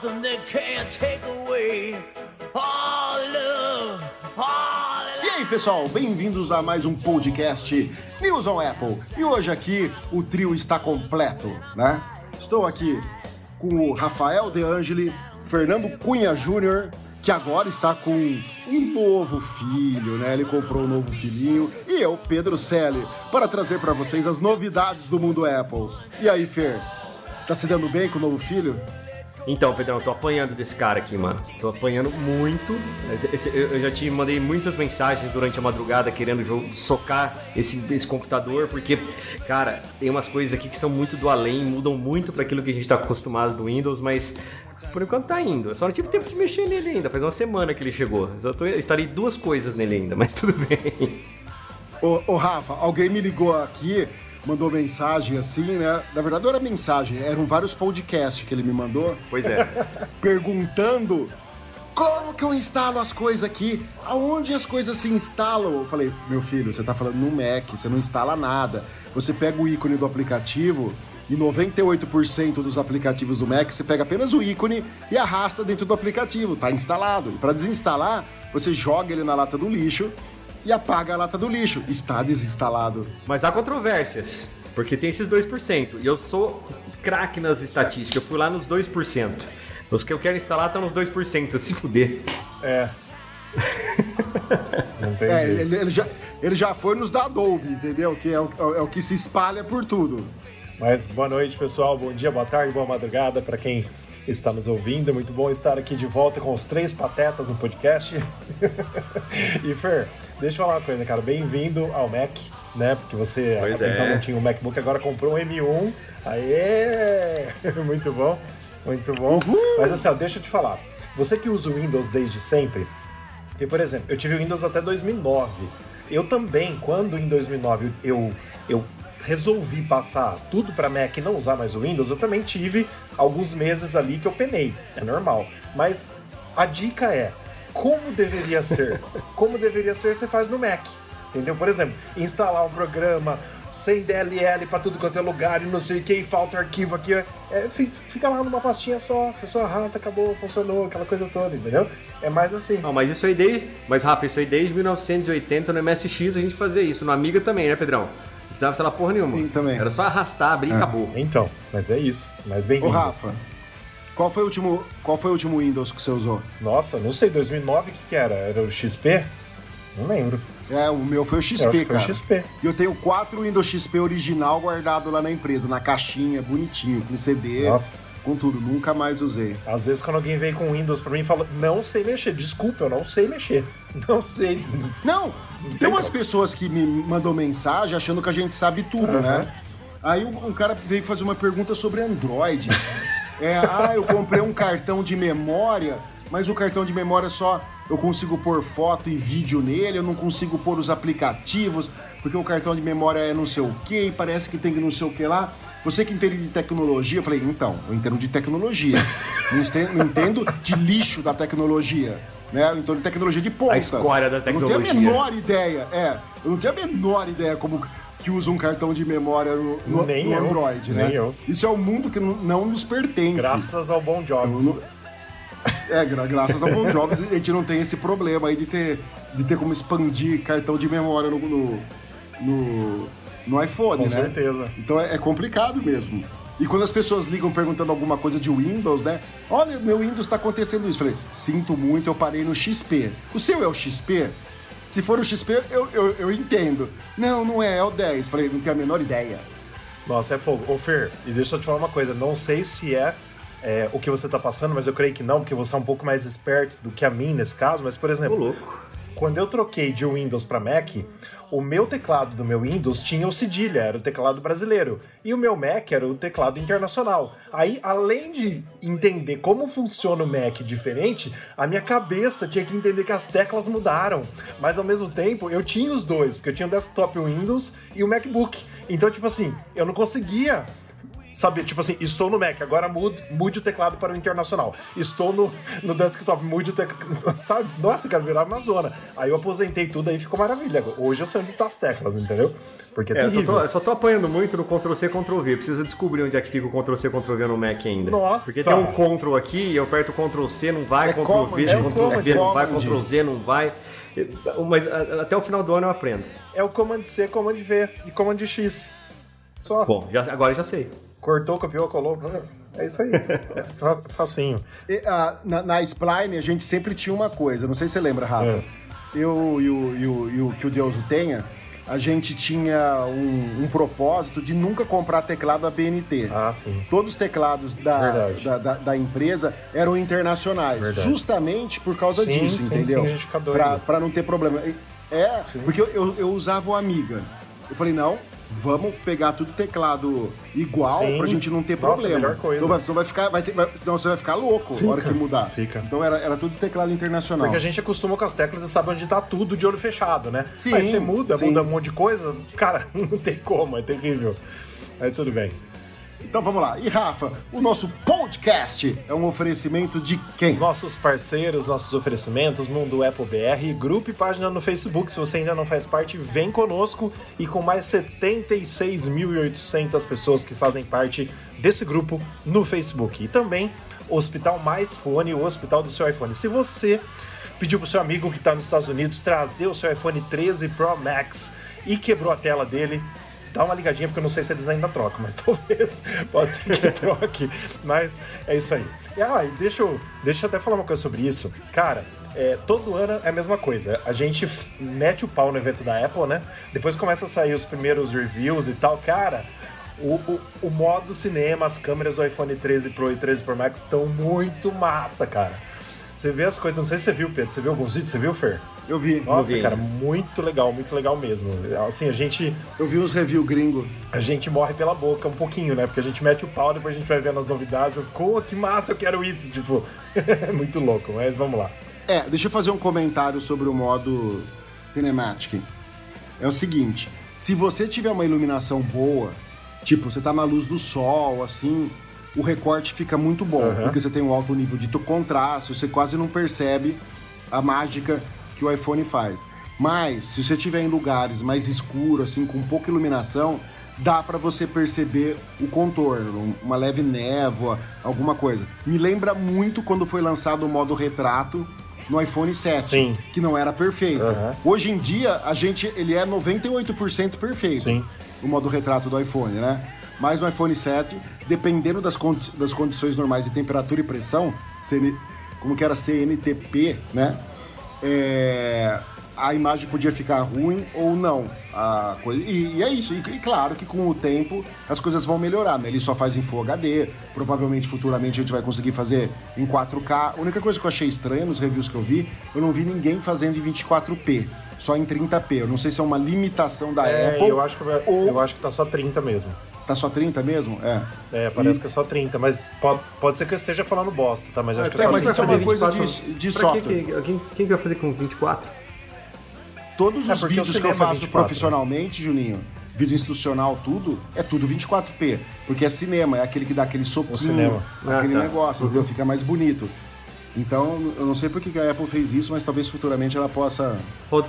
Something they can't take away. All love, all E aí, pessoal, bem-vindos a mais um podcast News on Apple. E hoje aqui o trio está completo, né? Estou aqui com o Rafael De Angeli, Fernando Cunha Júnior, que agora está com um novo filho, né? Ele comprou um novo filhinho. E eu, Pedro Selle, para trazer para vocês as novidades do mundo Apple. E aí, Fer, tá se dando bem com o novo filho? Então, Pedrão, eu tô apanhando desse cara aqui, mano. Tô apanhando muito. Eu já te mandei muitas mensagens durante a madrugada querendo socar esse, esse computador, porque, cara, tem umas coisas aqui que são muito do além, mudam muito para aquilo que a gente tá acostumado do Windows, mas por enquanto tá indo. Eu só não tive tempo de mexer nele ainda. Faz uma semana que ele chegou. Eu tô, instalei duas coisas nele ainda, mas tudo bem. Ô, ô, Rafa, alguém me ligou aqui, mandou mensagem assim, né? Na verdade não era mensagem, eram vários podcasts que ele me mandou, Pois é. perguntando como que eu instalo as coisas aqui, aonde as coisas se instalam. Eu falei, meu filho, você tá falando no Mac, você não instala nada. Você pega o ícone do aplicativo e 98% dos aplicativos do Mac você pega apenas o ícone e arrasta dentro do aplicativo, tá instalado. E para desinstalar, você joga ele na lata do lixo e apaga a lata do lixo. Está desinstalado. Mas há controvérsias, porque tem esses 2%. E eu sou craque nas estatísticas, eu fui lá nos 2%. Os que eu quero instalar estão nos 2%, se fuder. É. Não tem É, jeito. ele, ele já, ele já foi nos da Adobe, entendeu? Que é o, é o que se espalha por tudo. Mas boa noite, pessoal. Bom dia, boa tarde, boa madrugada para quem está nos ouvindo. É muito bom estar aqui de volta com os três patetas no podcast. e Fer, deixa eu falar uma coisa, cara. Bem-vindo ao Mac, né? Porque você Pois é. não tinha um MacBook, agora comprou um M1. Aê! muito bom, muito bom. Mas assim, ó, deixa eu te falar. Você que usa o Windows desde sempre, e, por exemplo, eu tive o Windows até 2009. Eu também, quando em 2009 eu, eu resolvi passar tudo para Mac e não usar mais o Windows, eu também tive alguns meses ali que eu penei. É normal. Mas a dica é, como deveria ser? Como deveria ser, você faz no Mac. Entendeu? Por exemplo, instalar um programa sem DLL para tudo quanto é lugar e não sei o que, e falta arquivo aqui. É, fi- fica lá numa pastinha só, você só arrasta, acabou, funcionou, aquela coisa toda, entendeu? É mais assim. Não, mas isso aí desde. Mas, Rafa, isso aí desde 1980 no MSX a gente fazia isso. No Amiga também, né, Pedrão? Não precisava instalar porra nenhuma. Sim, também. Era só arrastar, abrir e acabou. Então, mas é isso. Mas Ô, bem-vindo. Rafa, qual foi, o último, qual foi o último Windows que você usou? Nossa, não sei, 2009 o que, que era? Era o XP? Não lembro. É, o meu foi o XP, que foi o cara. XP. E eu tenho quatro Windows XP original guardado lá na empresa, na caixinha, bonitinho, com CD, Nossa. com tudo. Nunca mais usei. Às vezes quando alguém vem com Windows pra mim e fala, não sei mexer, desculpa, eu não sei mexer. Não sei. Não, tem umas pessoas que me mandam mensagem achando que a gente sabe tudo, né? Aí um, um cara veio fazer uma pergunta sobre Android. É, ah, eu comprei um cartão de memória, mas o cartão de memória só eu consigo pôr foto e vídeo nele, eu não consigo pôr os aplicativos, porque o cartão de memória é não sei o que, e parece que tem que não sei o que lá. Você que entende de tecnologia, eu falei, então, eu entendo de tecnologia. não, entendo, não entendo de lixo da tecnologia. Né? Eu entendo de tecnologia de ponta. A escória da Eu não tenho a tecnologia. menor ideia, é. Eu não tenho a menor ideia como que usa um cartão de memória no, no- Nem no eu, Android, né? nem eu. Isso é um mundo que não, nos pertence. Graças ao Bom Jobs. Eu não- É, gra- graças ao Bon Jobs a gente não tem esse problema aí de ter, de ter como expandir cartão de memória no, no, no, no iPhone, Com né? certeza. Então é, é complicado mesmo. E quando as pessoas ligam perguntando alguma coisa de Windows, né? Olha, meu Windows tá acontecendo isso. Falei, sinto muito, eu parei no XP. O seu é o XP? Se for o XP, eu, eu, eu entendo. Não, não é, é o 10. Falei, não tenho a menor ideia. Nossa, é fogo. Ô Fer, e deixa eu te falar uma coisa, não sei se é, é, o que você tá passando, mas eu creio que não, porque você é um pouco mais esperto do que a mim nesse caso, mas por exemplo, louco. Quando eu troquei de Windows para Mac, o meu teclado do meu Windows tinha o cedilha, era o teclado brasileiro. E o meu Mac era o teclado internacional. Aí, além de entender como funciona o Mac diferente, a minha cabeça tinha que entender que as teclas mudaram. Mas ao mesmo tempo, eu tinha os dois, porque eu tinha o desktop Windows e o MacBook. Então, tipo assim, eu não conseguia saber, tipo assim, estou no Mac, agora mude, mude o teclado para o internacional. Estou no, no desktop, mude o teclado. Sabe? Nossa, cara, virar uma zona. Aí eu aposentei tudo aí ficou maravilha. Hoje eu sei onde tá as teclas, entendeu? Porque é, É, eu só, tô, só tô apanhando muito no Ctrl-C, Ctrl-V. Preciso descobrir onde é que fica o Ctrl-C, Ctrl-V no Mac ainda. Nossa! Porque tem um Ctrl aqui, eu aperto Ctrl-C, não vai, É Ctrl-V, é Ctrl-V, não vai, command. Ctrl-Z, não vai. Mas até o final do ano eu aprendo. É o Command C, Command V e Command X. Só. Bom, já, agora já sei. Cortou, copiou, colou. É isso aí. É fa- facinho. E, ah, na, na Spline a gente sempre tinha uma coisa, não sei se você lembra, Rafa. É. Eu e o, e, o, e o que o Deus o tenha, a gente tinha um, um propósito de nunca comprar teclado ABNT. Ah, sim. Todos os teclados da, da, da- da empresa eram internacionais. Verdade. Justamente por causa Sim, disso, sim, entendeu? sim. Pra, pra não ter problema. É, Sim. porque eu, eu, eu usava o Amiga. Eu falei, não, vamos pegar tudo teclado igual Sim. pra gente não ter Nossa, problema. melhor coisa. Senão vai, senão vai ficar, vai ter- vai- senão você vai ficar louco na hora que mudar. fica. Então era, era tudo teclado internacional. Porque a gente acostuma com as teclas e sabe onde tá tudo de olho fechado, né? Sim, Aí você muda, sim. muda um monte de coisa, cara, não tem como, é terrível. Aí tudo bem. Então vamos lá. E Rafa, o nosso podcast é um oferecimento de quem? Nossos parceiros, nossos oferecimentos, Mundo Apple BR, grupo e página no Facebook. Se você ainda não faz parte, vem conosco. E com mais 76.800 pessoas que fazem parte desse grupo no Facebook. E também Hospital Mais Fone, o hospital do seu iPhone. Se você pediu pro seu amigo que está nos Estados Unidos trazer o seu iPhone 13 Pro Max e quebrou a tela dele, dá uma ligadinha, porque eu não sei se eles ainda trocam, mas talvez pode ser que troque. Mas é isso aí. Ah, e deixa eu, deixa eu até falar uma coisa sobre isso. Cara, é, todo ano é a mesma coisa. A gente mete o pau no evento da Apple, né? Depois começa a sair os primeiros reviews e tal. Cara, o, o, o modo cinema, as câmeras do iPhone 13 Pro e 13 Pro Max estão muito massa, cara. Você vê as coisas, não sei se você viu, Pedro. Você viu alguns vídeos? Você viu, Fer? Eu vi. Nossa, vi. cara, muito legal, muito legal mesmo. Assim, a gente, Eu vi uns review gringo. a gente morre pela boca um pouquinho, né? Porque a gente mete o pau, depois a gente vai vendo as novidades. Eu, Pô, que massa, eu quero isso. Tipo, muito louco, mas vamos lá. É, deixa eu fazer um comentário sobre o modo Cinematic. É o seguinte, se você tiver uma iluminação boa, tipo, você tá na luz do sol, assim, o recorte fica muito bom, Aham. porque você tem um alto nível de contraste, você quase não percebe a mágica que o iPhone faz. Mas, se você estiver em lugares mais escuros, assim, com pouca iluminação, dá pra você perceber o contorno, uma leve névoa, alguma coisa. Me lembra muito quando foi lançado o modo retrato no iPhone 7, Sim. que não era perfeito. Aham. Hoje em dia, a gente, ele é 98% perfeito, Sim. o modo retrato do iPhone, né? Mas no iPhone 7, dependendo das, condi- das condições normais de temperatura e pressão, CN como que era CNTP, né? É, a imagem podia ficar ruim ou não. A coisa, e, e é isso. E, e claro que com o tempo as coisas vão melhorar, né? Ele só faz em Full HD. Provavelmente futuramente a gente vai conseguir fazer em 4K. A única coisa que eu achei estranha nos reviews que eu vi, eu não vi ninguém fazendo em 24p. Só em 30p. Eu não sei se é uma limitação da É, Apple. eu acho, que, ou eu acho que tá só 30 mesmo. Tá só 30 mesmo? É. É, parece E- que é só 30, mas pode, pode ser que eu esteja falando bosta, tá? Mas acho que é É, só mas 30. isso é uma coisa de, de software. Que, que, quem, quem que vai fazer com 24? Todos É, os porque vídeos que eu é faço 24, profissionalmente, Juninho, vídeo instrucional, tudo, é tudo 24p. Porque é cinema, é aquele que dá aquele soquinho, cinema. aquele Ah, tá. negócio, entendeu? Fica mais bonito. Então, eu não sei por que a Apple fez isso, mas talvez futuramente ela possa.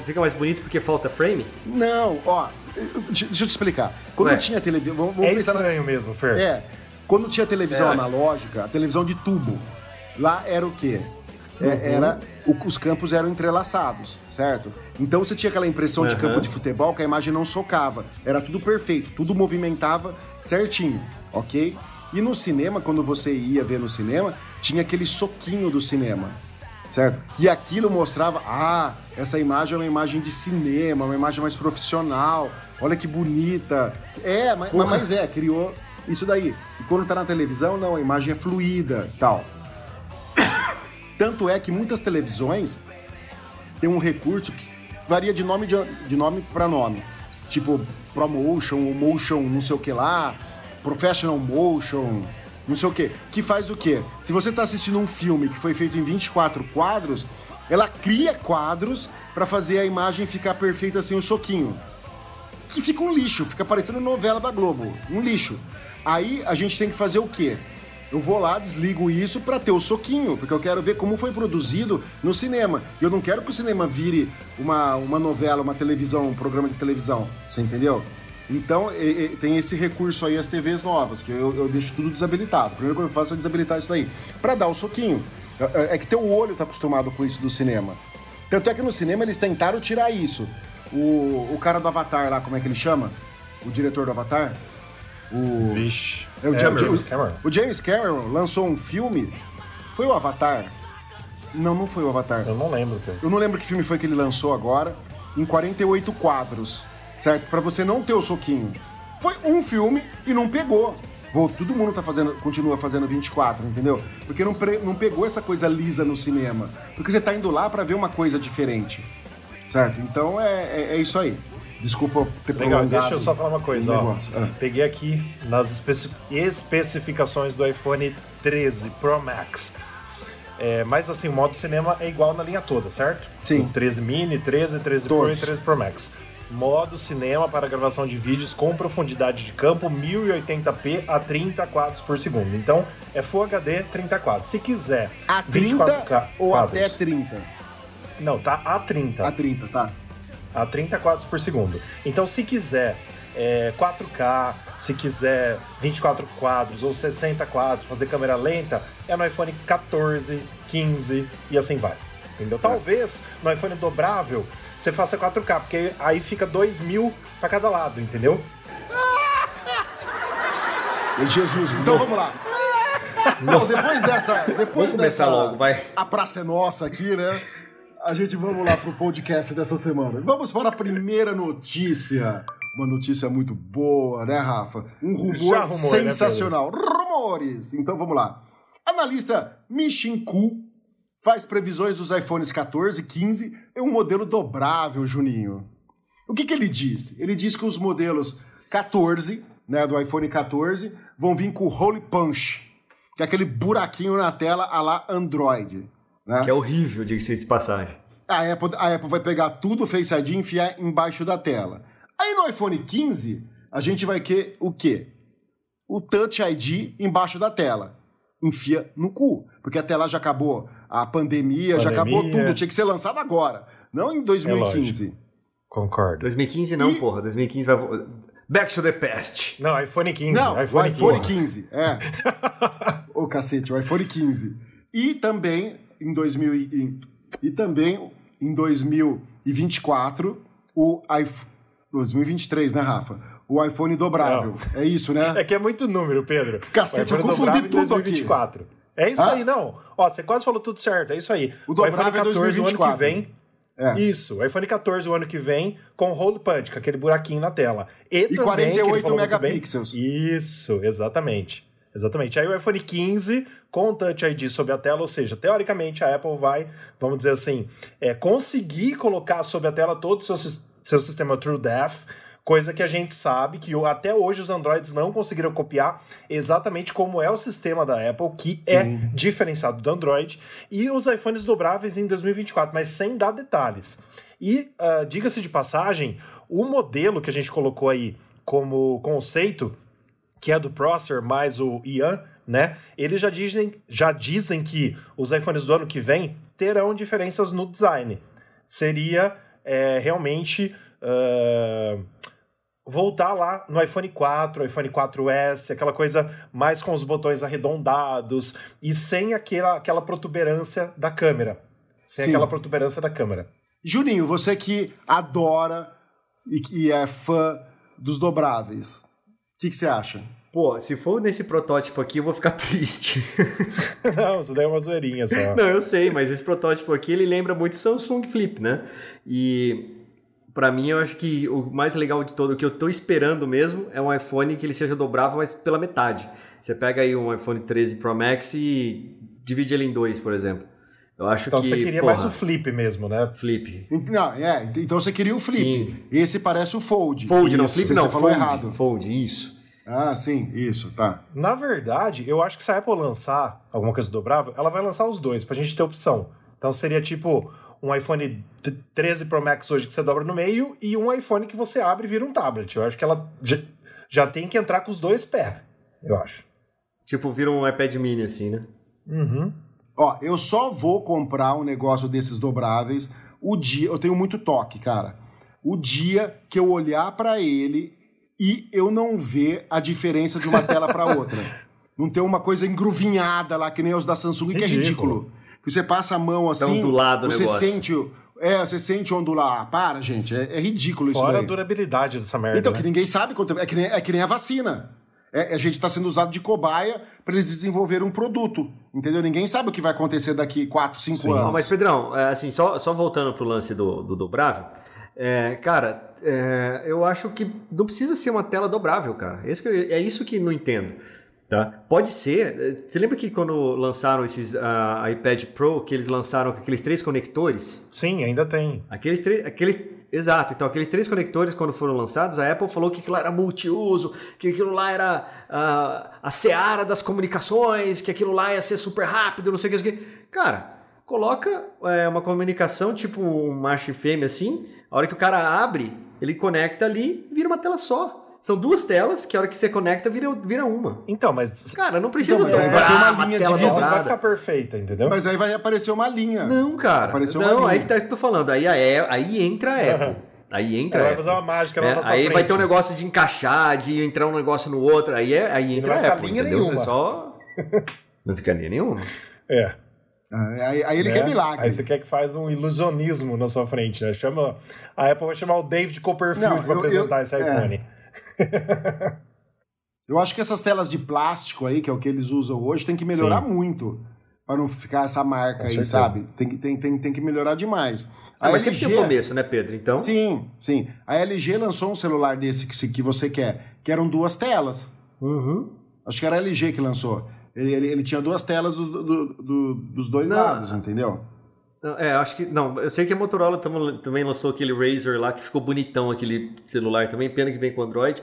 Fica mais bonito porque falta frame? Não, ó, deixa eu te explicar. Quando Ué. eu tinha televisão. Vamos, vamos É na- estranho mesmo, Fer. É. Quando tinha televisão É. analógica, a televisão de tubo, lá era o quê? É, Uhum. era o- os campos eram entrelaçados, certo? Então você tinha aquela impressão de Uhum. campo de futebol que a imagem não socava. Era tudo perfeito, tudo movimentava certinho, ok? E no cinema, quando você ia ver no cinema, tinha aquele soquinho do cinema, certo? E aquilo mostrava, ah, essa imagem é uma imagem de cinema, uma imagem mais profissional, olha que bonita. É, mas, mas é, criou isso daí. E quando tá na televisão, não, a imagem é fluida tal. Tanto é que muitas televisões têm um recurso que varia de nome, de, de nome para nome. Tipo ProMotion ou Motion não sei o que lá, Professional Motion, não sei o que. Que faz o quê? Se você tá assistindo um filme que foi feito em 24 quadros, ela cria quadros para fazer a imagem ficar perfeita sem o soquinho que fica um lixo, fica parecendo novela da Globo, um lixo. Aí a gente tem que fazer o quê? Eu vou lá, desligo isso pra ter o soquinho, porque eu quero ver como foi produzido no cinema. Eu não quero que o cinema vire uma, uma novela, uma televisão, um programa de televisão. Você entendeu? Então, e- e tem esse recurso aí, as TVs novas, que eu, eu deixo tudo desabilitado. Coisa que eu faço é desabilitar isso daí. Pra dar o soquinho. É, é que teu olho tá acostumado com isso do cinema. Tanto é que no cinema eles tentaram tirar isso. O, o cara do Avatar lá, como é que ele chama? O diretor do Avatar? O. Vixe. É o É, James, James Cameron. O James Cameron lançou um filme. Foi o Avatar? Não, não foi o Avatar. Eu não lembro, Pedro. Eu não lembro que filme foi que ele lançou agora. Em 48 quadros, certo? Pra você não ter o soquinho. Foi um filme e não pegou. Vou, todo mundo tá fazendo, continua fazendo 24, entendeu? Porque não, pre- não pegou essa coisa lisa no cinema. Porque você tá indo lá pra ver uma coisa diferente. Certo? Então é, é, é isso aí. Desculpa ter Legal, deixa eu só falar uma coisa, ó. Ah. Peguei aqui nas especi- especificações do iPhone 13 Pro Max. É, mas assim, o modo cinema é igual na linha toda, certo? Sim. O 13 mini, 13, 13 Pro e Todos. 13 Pro Max. Modo cinema para gravação de vídeos com profundidade de campo 1080p a 30 quadros por segundo. Então é Full HD 30 quadros. Se quiser A 30 24K ou quadros. até 30? Não, tá a 30 A 30, tá. a 30 quadros por segundo. Então, se quiser é, 4K, se quiser 24 quadros ou 60 quadros, fazer câmera lenta, é no iPhone 14, 15 e assim vai. Entendeu? Talvez no iPhone dobrável você faça 4K, porque aí fica 2 mil pra cada lado, entendeu? E Jesus, então vamos lá. Bom, depois dessa. Depois Vamos começar dessa, logo, vai. A praça é nossa aqui, né? A gente vamos lá pro podcast dessa semana. Vamos para a primeira notícia. Uma notícia muito boa, né, Rafa? Um rumor né, sensacional. Rumores! Então vamos lá. Analista Mishin Ku faz previsões dos iPhones 14, 15 em um modelo dobrável, Juninho. O que, que ele diz? Ele diz que os modelos 14, né, do iPhone 14, vão vir com o Hole Punch, que é aquele buraquinho na tela a lá Android. Né? Que é horrível, diga-se de passagem. A Apple, a Apple vai pegar tudo o Face ID e enfiar embaixo da tela. Aí no iPhone 15, a gente vai ter o quê? O Touch ID embaixo da tela. Enfia no cu. Porque a tela já acabou. A pandemia, já acabou Pandemia. tudo. Tinha que ser lançado agora. Não em 2015. Concordo. 2015 não, E- porra. 2015 vai. Back to the past. Não, iPhone 15. Não, iPhone iPhone 15. 15. É. Ô, cacete, o iPhone 15. E também em 2000 e, e- também em 2024 o iPhone 2023, né, Rafa? O iPhone dobrável. É isso, né? É que é muito número, Pedro. Cacete, eu confundi tudo aqui. 2024. É isso Hã? aí, não. Ó, você quase falou tudo certo, é isso aí. O dobrável iPhone é 14 o ano que 2024. vem. É. Isso, o iPhone 14 o ano que vem com hole punch, com aquele buraquinho na tela. E, E também, que 48 ele falou muito bem- megapixels. Isso, exatamente. Exatamente. Aí o iPhone 15 com Touch ID sobre a tela, ou seja, teoricamente a Apple vai, vamos dizer assim, é, conseguir colocar sobre a tela todo o seu, seu sistema TrueDepth, coisa que a gente sabe que até hoje os Androids não conseguiram copiar exatamente como é o sistema da Apple, que é diferenciado do Android, e os iPhones dobráveis em 2024, mas sem dar detalhes. E, ah, diga-se de passagem, o modelo que a gente colocou aí como conceito que é do Prosser mais o Ian, né? Eles já dizem, já dizem que os iPhones do ano que vem terão diferenças no design. Seria é, realmente ah, voltar lá no iPhone 4, iPhone 4S, aquela coisa mais com os botões arredondados e sem aquela, aquela protuberância da câmera. Sem Sim. aquela protuberância da câmera. Juninho, você que adora e que é fã dos dobráveis, o que, que você acha? Pô, se for nesse protótipo aqui, eu vou ficar triste. Não, isso daí é uma zoeirinha só. Não, eu sei, mas esse protótipo aqui, ele lembra muito o Samsung Flip, né? E pra mim, eu acho que o mais legal de todo, o que eu tô esperando mesmo, é um iPhone que ele seja dobrável, mas pela metade. Você pega aí um iPhone 13 Pro Max e divide ele em dois, por exemplo. Eu acho Então que, você queria porra, mais o flip mesmo, né? Flip. Não, é, então você queria o Flip. Sim. Esse parece o Fold. Fold, não, Isso, Flip você não, falou Fold. errado. Fold, isso. Ah, sim, isso, tá. Na verdade, eu acho que se a Apple lançar alguma coisa dobrável, ela vai lançar os dois, pra gente ter opção. Então seria tipo um iPhone t- 13 Pro Max hoje que você dobra no meio e um iPhone que você abre e vira um tablet. Eu acho que ela já, já tem que entrar com os dois pés. eu acho. Tipo, vira um iPad mini assim, né? Uhum. Ó, eu só vou comprar um negócio desses dobráveis o dia. Eu tenho muito toque, cara. O dia que eu olhar para ele e eu não ver a diferença de uma tela para outra. Não ter uma coisa engruvinhada lá, que nem os da Samsung, que é Ridículo. Que você passa a mão assim. ondulado o você negócio. sente. o- É, você sente ondular. Para, gente. É, é ridículo isso Fora a durabilidade dessa merda. Então, né? que ninguém sabe quanto é que nem, é que nem a vacina. É, a gente está sendo usado de cobaia para eles desenvolverem um produto. Entendeu? Ninguém sabe o que vai acontecer daqui 4, 5 Sim. anos. Mas, Pedrão, é, assim, só, só voltando pro lance do, do dobrável, é, cara, é, eu acho que não precisa ser uma tela dobrável, cara. Esse que eu- é isso que não entendo. Tá? Pode ser. é, Você lembra que quando lançaram esses ah, iPad Pro, que eles lançaram aqueles três conectores? Sim, ainda tem. Aqueles três. Aqueles, exato, então aqueles três conectores, quando foram lançados, a Apple falou que aquilo era multiuso, que aquilo lá era ah, a seara das comunicações, que aquilo lá ia ser super rápido, não sei o que. não sei o que. Cara, coloca é, uma comunicação tipo um macho e fêmea assim, a hora que o cara abre, ele conecta ali vira uma tela só. São duas telas que a hora que você conecta vira, vira uma. Então, mas. Cara, não precisa Então, mas aí dobrar vai ter uma linha de visão, Não vai ficar perfeita, entendeu? Mas aí vai aparecer uma linha. Não, cara. Apareceu uma não, linha. aí que tá isso que eu tô falando. Aí, a E- aí entra a Apple. Aí entra Ela a vai fazer uma mágica lá né? na nossa Aí frente. vai ter um negócio de encaixar, de entrar um negócio no outro. Aí, é, aí entra vai a ficar Apple, linha entendeu? nenhuma. É só... Não fica linha nenhuma. É. Aí, aí ele né? quer milagre. Aí você quer que faz um ilusionismo na sua frente, né? Chama, a Apple vai chamar o David Copperfield Não, pra eu- apresentar eu- esse é. Eu acho que essas telas de plástico aí, que é o que eles usam hoje, tem que melhorar Sim. muito. Pra não ficar essa marca Com aí, certeza. sabe? Tem, que- tem, tem, tem que melhorar demais. Ah, A mas sempre tem LG um começo, né, Pedro? Então... Sim, sim. A LG lançou um celular desse que, que você quer, que eram duas telas. Uhum. Acho que era a LG que lançou. Ele, ele, ele tinha duas telas do- do- do- dos dois Não. lados, entendeu? É, acho que... Não, eu sei que a Motorola tam- também lançou aquele Razer lá, que ficou bonitão, aquele celular também. Pena que vem com Android.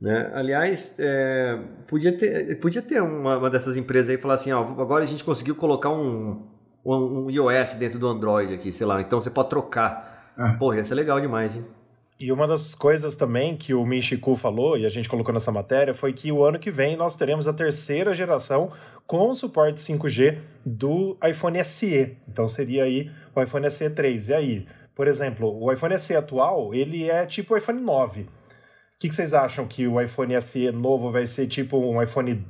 Né? Aliás, é, podia ter, podia ter uma, uma dessas empresas aí e falar assim, ó, agora a gente conseguiu colocar um, um, um iOS dentro do Android aqui, sei lá, então você pode trocar. Ah. Porra, ia ser legal demais, hein? E uma das coisas também que o Michiku falou, e a gente colocou nessa matéria, foi que o ano que vem nós teremos a terceira geração com suporte 5G do iPhone SE. Então seria aí o iPhone SE 3. E aí, por exemplo, o iPhone SE atual, ele é tipo o iPhone 9. O que, que vocês acham que o iPhone SE novo vai ser tipo um iPhone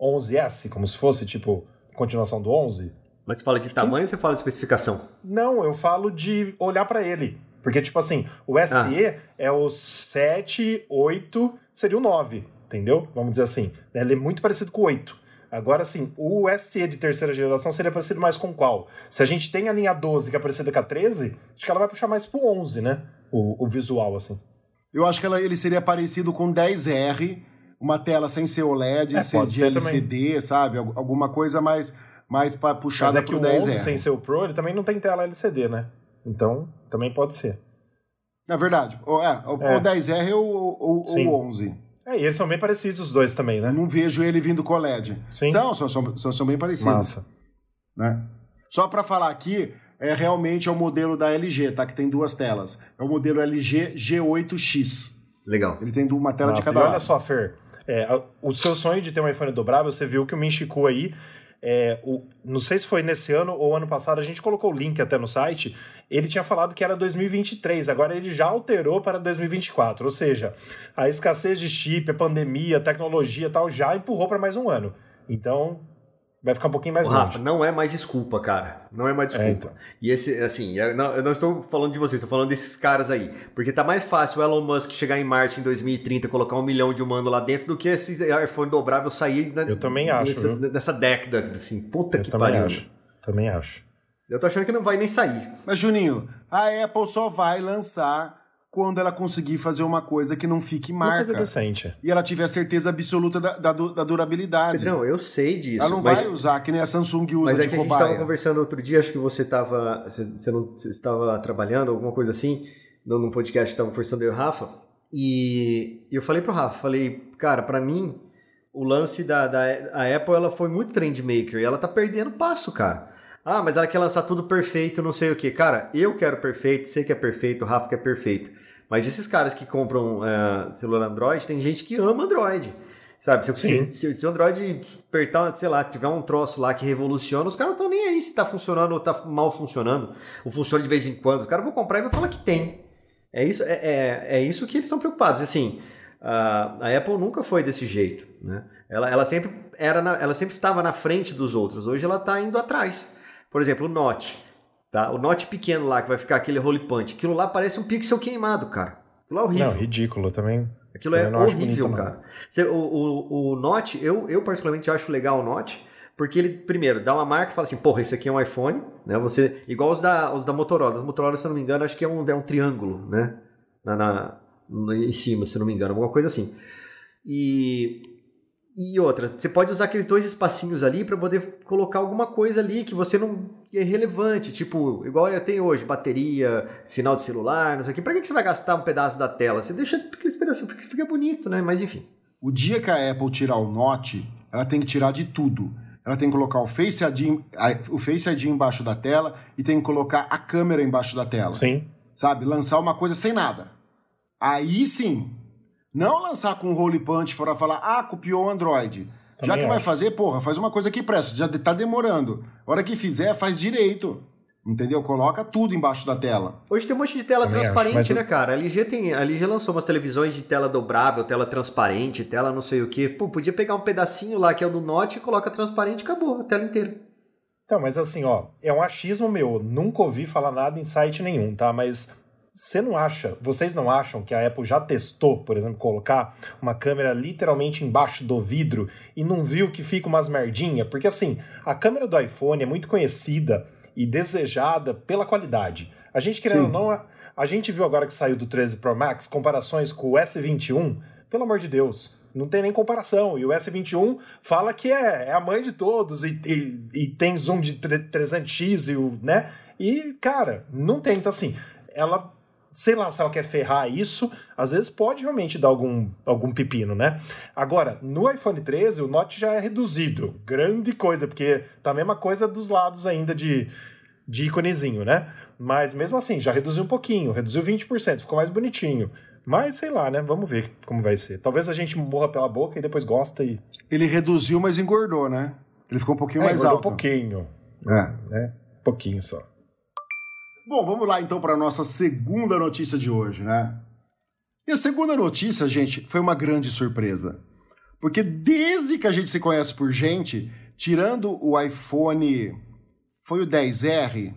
11S, como se fosse tipo continuação do 11? Mas você fala de tamanho ou você fala de especificação? Não, eu falo de olhar pra ele. Porque, tipo assim, o SE é o 7, 8, seria o 9, entendeu? Vamos dizer assim. Ele é muito parecido com o 8. Agora, assim, o SE de terceira geração seria parecido mais com qual? Se a gente tem a linha 12 que é parecida com a 13, acho que ela vai puxar mais pro 11, né? O, o visual, assim. Eu acho que ela- ele seria parecido com 10R, uma tela sem ser OLED, É, ser de ser LCD, sabe? Al- Alguma coisa mais, mais pra- Mas puxada é que pro o 11 10R. sem ser o Pro, ele também não tem tela LCD, né? Então, também pode ser. É verdade. O, é, o, É. o 10R ou ou- ou Sim. o 11. É, e eles são bem parecidos os dois também, né? não vejo ele vindo com LED. Sim. São, são, são, são, bem parecidos. Massa. né? Só para falar aqui, é realmente é o modelo da LG, tá? Que tem duas telas. É o modelo LG G8X. Legal. Ele tem uma tela de Nossa, cada e olha lado. só, Fer, é, o seu sonho de ter um iPhone dobrável, você viu que o Minchiku aí, é, o, não sei se foi nesse ano ou ano passado, a gente colocou o link até no site, ele tinha falado que era 2023, agora ele já alterou para 2024, ou seja, a escassez de chip, a pandemia, a tecnologia e tal, já empurrou para mais um ano. Então, vai ficar um pouquinho mais Ô, longe. Rafa, não é mais desculpa, cara. Não é mais É, desculpa. então. E esse, assim, eu não, eu não estou falando de vocês, estou falando desses caras aí. Porque tá mais fácil o Elon Musk chegar em Marte em 2030 e colocar um milhão de humanos lá dentro do que esse iPhone dobrável sair na- Eu também acho, nessa, viu? nessa década. Assim, puta Eu que também pariu. acho. Também acho. Eu tô achando que não vai nem sair. Mas, Juninho, a Apple só vai lançar quando ela conseguir fazer uma coisa que não fique Uma coisa marca. decente. E ela tiver certeza absoluta da, da, da durabilidade. Pedrão, eu sei disso. ela não mas, vai usar, que nem a Samsung usa mas é de que a gente estava conversando outro dia, acho que você estava você, não, estava trabalhando, alguma coisa assim, num podcast, estava conversando eu e o Rafa, e eu falei pro Rafa, falei, cara, pra mim, o lance da, da a Apple, ela foi muito trend maker, e ela tá perdendo passo, cara. Ah, mas ela quer lançar tudo perfeito, não sei o que. Cara, eu quero perfeito, você quer perfeito, o Rafa quer perfeito. Mas esses caras que compram é, celular Android, tem gente que ama Android. Sabe, se, se, se, o Android apertar, sei lá, tiver um troço lá que revoluciona, os caras não estão nem aí se tá funcionando ou tá mal funcionando, ou funciona de vez em quando. O cara vai comprar e vai falar que tem. É isso, é, é, é isso que eles são preocupados. Assim, a, a Apple nunca foi desse jeito. Né? Ela, ela, sempre era na, ela sempre estava na frente dos outros. Hoje ela está indo atrás. Por exemplo, o Note. Tá? O Note pequeno lá, que vai ficar aquele roll punch. Aquilo lá parece um pixel queimado, cara. Aquilo é horrível. Não, ridículo também. Aquilo é horrível, cara. Você, o, o, o Note, eu, eu particularmente acho legal o Note, porque ele, primeiro, dá uma marca e fala assim, porra, esse aqui é um iPhone, né? Você, igual os da, os da Motorola. Os Motorola, se eu não me engano, acho que é um, é um triângulo, né? Na, na, em cima, se não me engano, alguma coisa assim. E, e outra, você pode usar aqueles dois espacinhos ali para poder colocar alguma coisa ali que você não é relevante, tipo, igual eu tenho hoje, bateria, sinal de celular, não sei o que. Pra que você vai gastar um pedaço da tela? Você deixa aqueles pedacinhos, porque fica bonito, né? Mas enfim. O dia que a Apple tirar o Note, ela tem que tirar de tudo ela tem que colocar o Face ID, o Face ID embaixo da tela e tem que colocar a câmera embaixo da tela. Sim. Sabe? Lançar uma coisa sem nada. Aí sim. Não lançar com o Roll Punch para falar, ah, copiou o Android. Também Já que acho. vai fazer, porra, faz uma coisa que presta. Já tá demorando. A hora que fizer, faz direito. Entendeu? Coloca tudo embaixo da tela. Hoje tem um monte de tela Também transparente, acho, né, cara? A LG, tem, a LG lançou umas televisões de tela dobrável, tela transparente, tela não sei o quê. Pô, podia pegar um pedacinho lá que é o do Note e coloca transparente e acabou, a tela inteira. Então, mas assim, ó, é um achismo meu. Nunca ouvi falar nada em site nenhum, tá? Mas você não acha, vocês não acham que a Apple já testou, por exemplo, colocar uma câmera literalmente embaixo do vidro e não viu que fica umas merdinha? Porque assim, a câmera do iPhone é muito conhecida e desejada pela qualidade. A gente, querendo ou não, a gente viu agora que saiu do 13 Pro Max comparações com o S21, pelo amor de Deus, não tem nem comparação. E o S21 fala que é, é a mãe de todos e, e, e tem zoom de 300x, e o, né? E, cara, não tem. Então, assim, ela sei lá se ela quer ferrar isso, às vezes pode realmente dar algum, algum pepino, né? Agora, no iPhone 13, o Note já é reduzido. Grande coisa, porque tá a mesma coisa dos lados ainda de, de íconezinho, né? Mas mesmo assim, já reduziu um pouquinho, reduziu 20%, ficou mais bonitinho. Mas sei lá, né? Vamos ver como vai ser. Talvez a gente morra pela boca e depois gosta e. Ele reduziu, mas engordou, né? Ele ficou um pouquinho é, mais alto. um pouquinho. É. Né? Um pouquinho só. Bom, vamos lá então para a nossa segunda notícia de hoje, né? E a segunda notícia, gente, foi uma grande surpresa. Porque desde que a gente se conhece por gente, tirando o iPhone. Foi o 10R,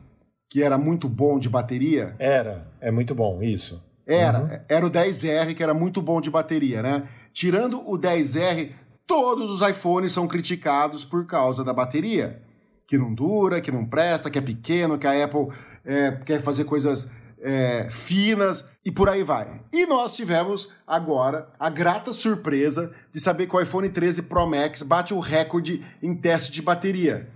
que era muito bom de bateria? Era, é muito bom, isso. Era, uhum. era o 10R, que era muito bom de bateria, né? Tirando o 10R, todos os iPhones são criticados por causa da bateria. Que não dura, que não presta, que é pequeno, que a Apple é, quer fazer coisas é, finas e por aí vai. E nós tivemos agora a grata surpresa de saber que o iPhone 13 Pro Max bate o recorde em teste de bateria,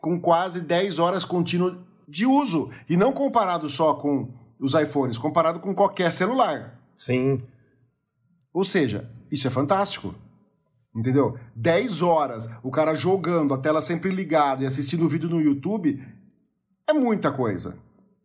com quase 10 horas contínuas de uso. E não comparado só com os iPhones, comparado com qualquer celular. Sim. Ou seja, isso é fantástico. Entendeu? 10 horas, o cara jogando, a tela sempre ligada e assistindo o vídeo no YouTube, é muita coisa.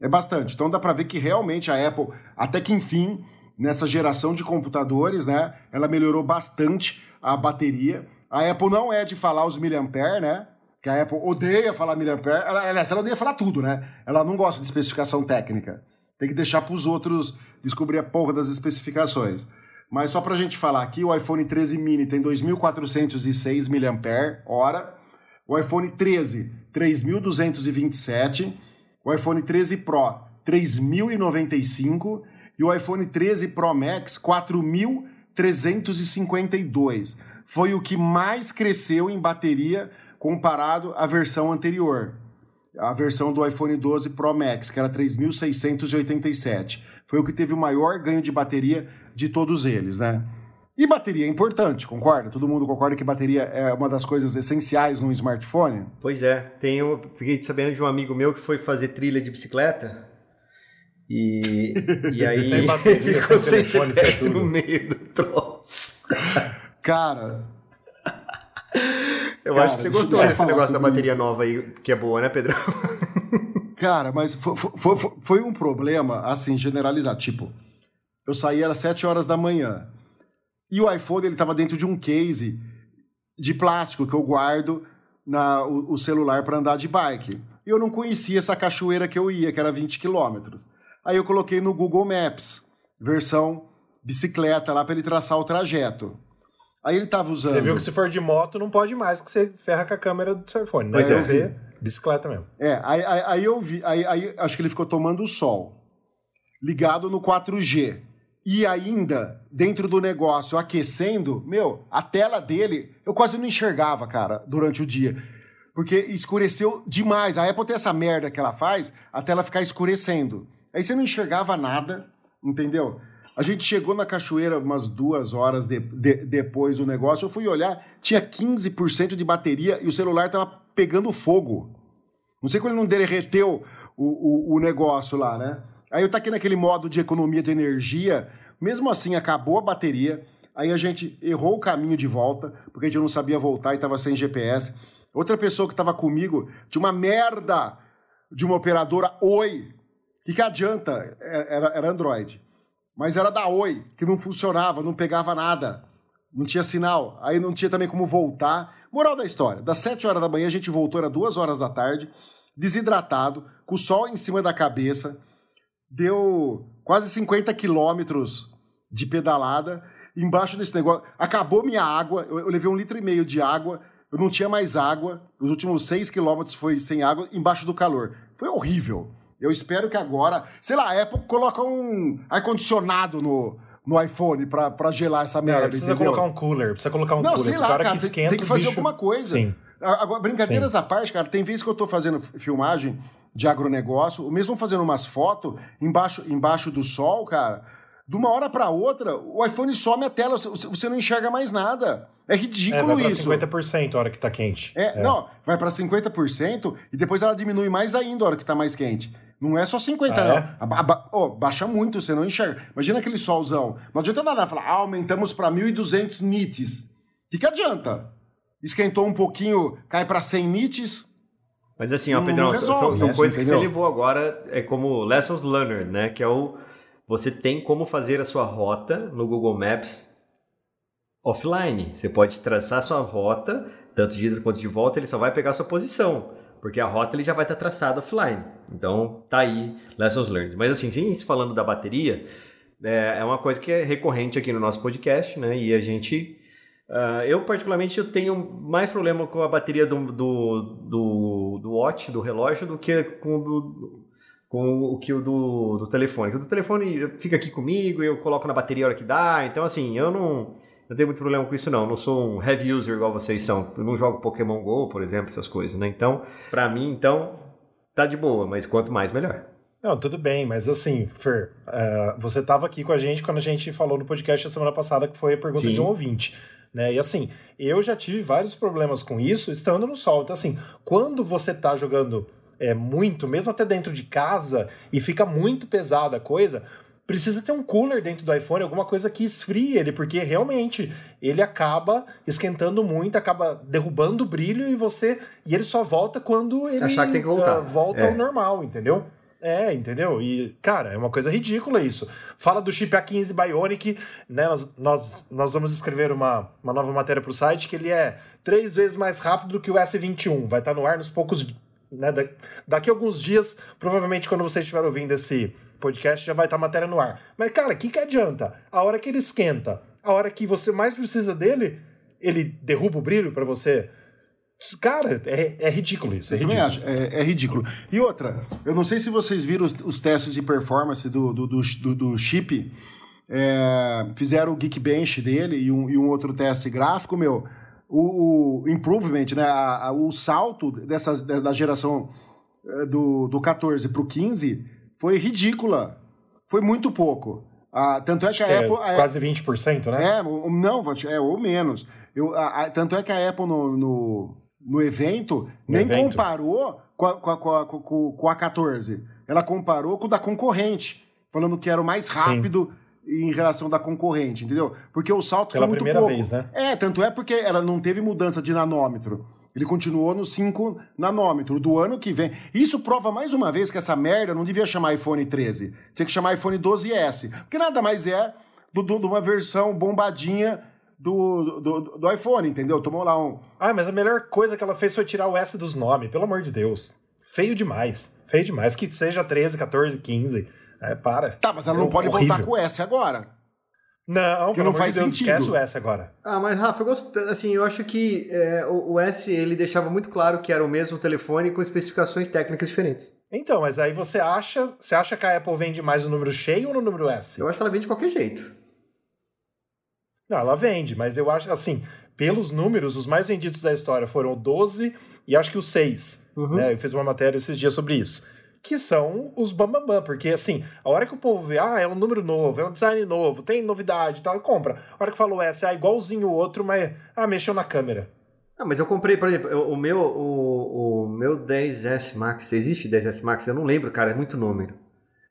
É bastante. Então dá para ver que realmente a Apple, até que enfim, nessa geração de computadores, né, ela melhorou bastante a bateria. A Apple não é de falar os miliampere, né? Que a Apple odeia falar miliampere. Ela, aliás, ela odeia falar tudo, né? Ela não gosta de especificação técnica. Tem que deixar para os outros descobrir a porra das especificações. Mas só para a gente falar aqui, o iPhone 13 mini tem 2.406 mAh, o iPhone 13, 3.227 o iPhone 13 Pro 3.095 e o iPhone 13 Pro Max 4.352. Foi o que mais cresceu em bateria comparado à versão anterior, a versão do iPhone 12 Pro Max, que era 3.687. Foi o que teve o maior ganho de bateria de todos eles, né? E bateria é importante, concorda? Todo mundo concorda que bateria é uma das coisas essenciais num smartphone? Pois é. Tenho, fiquei sabendo de um amigo meu que foi fazer trilha de bicicleta. E, e aí sem bateria, ficou sem, telefone, sem no meio do troço. Cara. Eu cara, acho que você gostou desse negócio da bateria isso. nova aí, que é boa, né, Pedro? Cara, mas foi, foi, foi um problema, assim, generalizado. Tipo, eu saí às 7 horas da manhã. E o iPhone ele tava dentro de um case de plástico que eu guardo na, o, o celular para andar de bike. E eu não conhecia essa cachoeira que eu ia, que era 20 quilômetros. Aí eu coloquei no Google Maps, versão bicicleta lá para ele traçar o trajeto. Aí ele tava usando. Você viu que se for de moto não pode mais, que você ferra com a câmera do seu iPhone, né? Pois é. Você, bicicleta mesmo. É, aí, aí, aí eu vi, aí, aí acho que ele ficou tomando o sol, ligado no 4G. E ainda, dentro do negócio, aquecendo, meu, a tela dele, eu quase não enxergava, cara, durante o dia. Porque escureceu demais. A Apple tem essa merda que ela faz, a tela ficar escurecendo. Aí você não enxergava nada, entendeu? A gente chegou na cachoeira umas duas horas de- de- depois do negócio. Eu fui olhar, tinha 15% de bateria e o celular tava pegando fogo. Não sei como ele não derreteu o, o, o negócio lá, né? Aí eu taquei naquele modo de economia de energia, mesmo assim acabou a bateria, aí a gente errou o caminho de volta, porque a gente não sabia voltar e estava sem GPS. Outra pessoa que estava comigo tinha uma merda de uma operadora Oi. O que, que adianta? Era, era Android. Mas era da Oi, que não funcionava, não pegava nada. Não tinha sinal. Aí não tinha também como voltar. Moral da história: das 7 horas da manhã a gente voltou, era 2 horas da tarde, desidratado, com o sol em cima da cabeça. Deu quase 50 quilômetros de pedalada. Embaixo desse negócio. Acabou minha água. Eu, eu levei um litro e meio de água. Eu não tinha mais água. Os últimos 6 quilômetros foi sem água, embaixo do calor. Foi horrível. Eu espero que agora, sei lá, a Apple coloca um ar-condicionado no, no iPhone pra, pra gelar essa Não, merda. precisa entendeu? colocar um cooler, precisa colocar um Não, cooler. sei lá, a hora cara, que tem- esquenta, tem que o fazer bicho- alguma coisa. Sim. A- Agora, brincadeiras à parte, cara, tem vezes que eu tô fazendo filmagem de agronegócio, mesmo fazendo umas fotos embaixo, embaixo do sol, cara, de uma hora pra outra, o iPhone some a tela, você- não enxerga mais nada. É É, ridículo vai pra isso. 50% a hora que tá quente. É, Não, vai pra 50% e depois ela diminui mais ainda a hora que tá mais quente. Não é só 50, Ah, não. é? Aba- aba- ó, baixa muito, você não enxerga. Imagina aquele solzão. Não adianta nada falar, ah, aumentamos pra 1.200 nits. O que, que adianta? Esquentou um pouquinho, cai pra 100 nits. Mas assim, ó, Não Pedrão, resolve são, são isso, coisas que você levou agora é como lessons learned, né? Que é o você tem como fazer a sua rota no Google Maps offline. Você pode traçar sua rota, tanto de ida quanto de volta, ele só vai pegar a sua posição, porque a rota ele já vai estar traçada offline. Então, tá aí lessons learned. Mas assim, sem isso falando da bateria, é, é uma coisa que é recorrente aqui no nosso podcast, né? E a gente ah, eu, particularmente, eu tenho mais problema com a bateria do, do, do, do watch, do relógio, do que com o do, com o que o do, do telefone. O do telefone fica aqui comigo, eu coloco na bateria a hora que dá. Então, assim, eu não, não tenho muito problema com isso, não. Eu não sou um heavy user igual vocês são. Eu não jogo Pokémon GO, por exemplo, essas coisas, né? Então, pra mim, então, tá de boa. Mas quanto mais, melhor. Não, tudo bem, mas assim, Fer, eh, você estava aqui com a gente quando a gente falou no podcast a semana passada, que foi a pergunta Sim. de um ouvinte. Né? E assim, eu já tive vários problemas com isso estando no sol. Então, assim, quando você tá jogando é, muito, mesmo até dentro de casa, e fica muito pesada a coisa, precisa ter um cooler dentro do iPhone, alguma coisa que esfrie ele, porque realmente ele acaba esquentando muito, acaba derrubando o brilho e você. E ele só volta quando ele Achar que tem que voltar. ah, volta É. ao normal, entendeu? É, entendeu? E, cara, é uma coisa ridícula isso. Fala do chip A15 Bionic, né? Nós, nós, nós vamos escrever uma, uma nova matéria pro site que ele é três vezes mais rápido do que o S21. Vai estar no ar nos poucos. Né, da- daqui a alguns dias, provavelmente quando você estiver ouvindo esse podcast, já vai estar a matéria no ar. Mas, cara, o que, que adianta? A hora que ele esquenta, a hora que você mais precisa dele, ele derruba o brilho para você. Cara, é, é ridículo isso. É Eu também ridículo. acho, é, é ridículo. E outra, eu não sei se vocês viram os, os testes de performance do, do, do, do- chip. É, fizeram o Geekbench dele e um, e um outro teste gráfico, meu. O, o improvement, né? a- a- o salto dessa, da geração eh, do, do 14 para o 15 foi ridícula. Foi muito pouco. Ah, tanto é que a É, Apple. a- quase 20%, né? é, não, é, ou menos. Eu, a- a- tanto é que a Apple no, no, no evento No nem evento? comparou com a, com, a, com, a, com- a 14. Ela comparou com o da concorrente, falando que era o mais rápido em relação da concorrente, entendeu? Porque o salto Pela foi muito primeira pouco. vez, né? É, tanto é porque ela não teve mudança de nanômetro. Ele continuou no 5 nanômetro do ano que vem. Isso prova mais uma vez que essa merda não devia chamar iPhone 13. Tinha que chamar iPhone 12S. Porque nada mais é do, do, de uma versão bombadinha do, do, do, iPhone, entendeu? Tomou lá um. Ah, mas a melhor coisa que ela fez foi tirar o S dos nomes, pelo amor de Deus. Feio demais. Feio demais. Que seja 13, 14, 15. É, para. Tá, mas ela não É pode horrível. voltar com o S agora. Não, Porque pelo não amor faz de Deus, sentido. esquece o S agora. Ah, mas Rafa, eu gosto, assim, eu acho que é, o, o S ele deixava muito claro que era o mesmo telefone com especificações técnicas diferentes. Então, mas aí você acha, você acha que a Apple vende mais no número cheio ou no número S? Eu acho que ela vende de qualquer jeito. Não, ela vende, mas eu acho assim, pelos números, os mais vendidos da história foram o 12 e acho que o 6. Uhum. Né? Eu fiz uma matéria esses dias sobre isso. Que são os bambambam, porque assim, a hora que o povo vê, ah, é um número novo, é um design novo, tem novidade e tal, compra. A hora que o S, ah, igualzinho o outro, mas, ah, mexeu na câmera. Ah, mas eu comprei, por exemplo, eu- o meu, o, o meu 10S Max, existe 10S Max? Eu não lembro, cara, é muito número.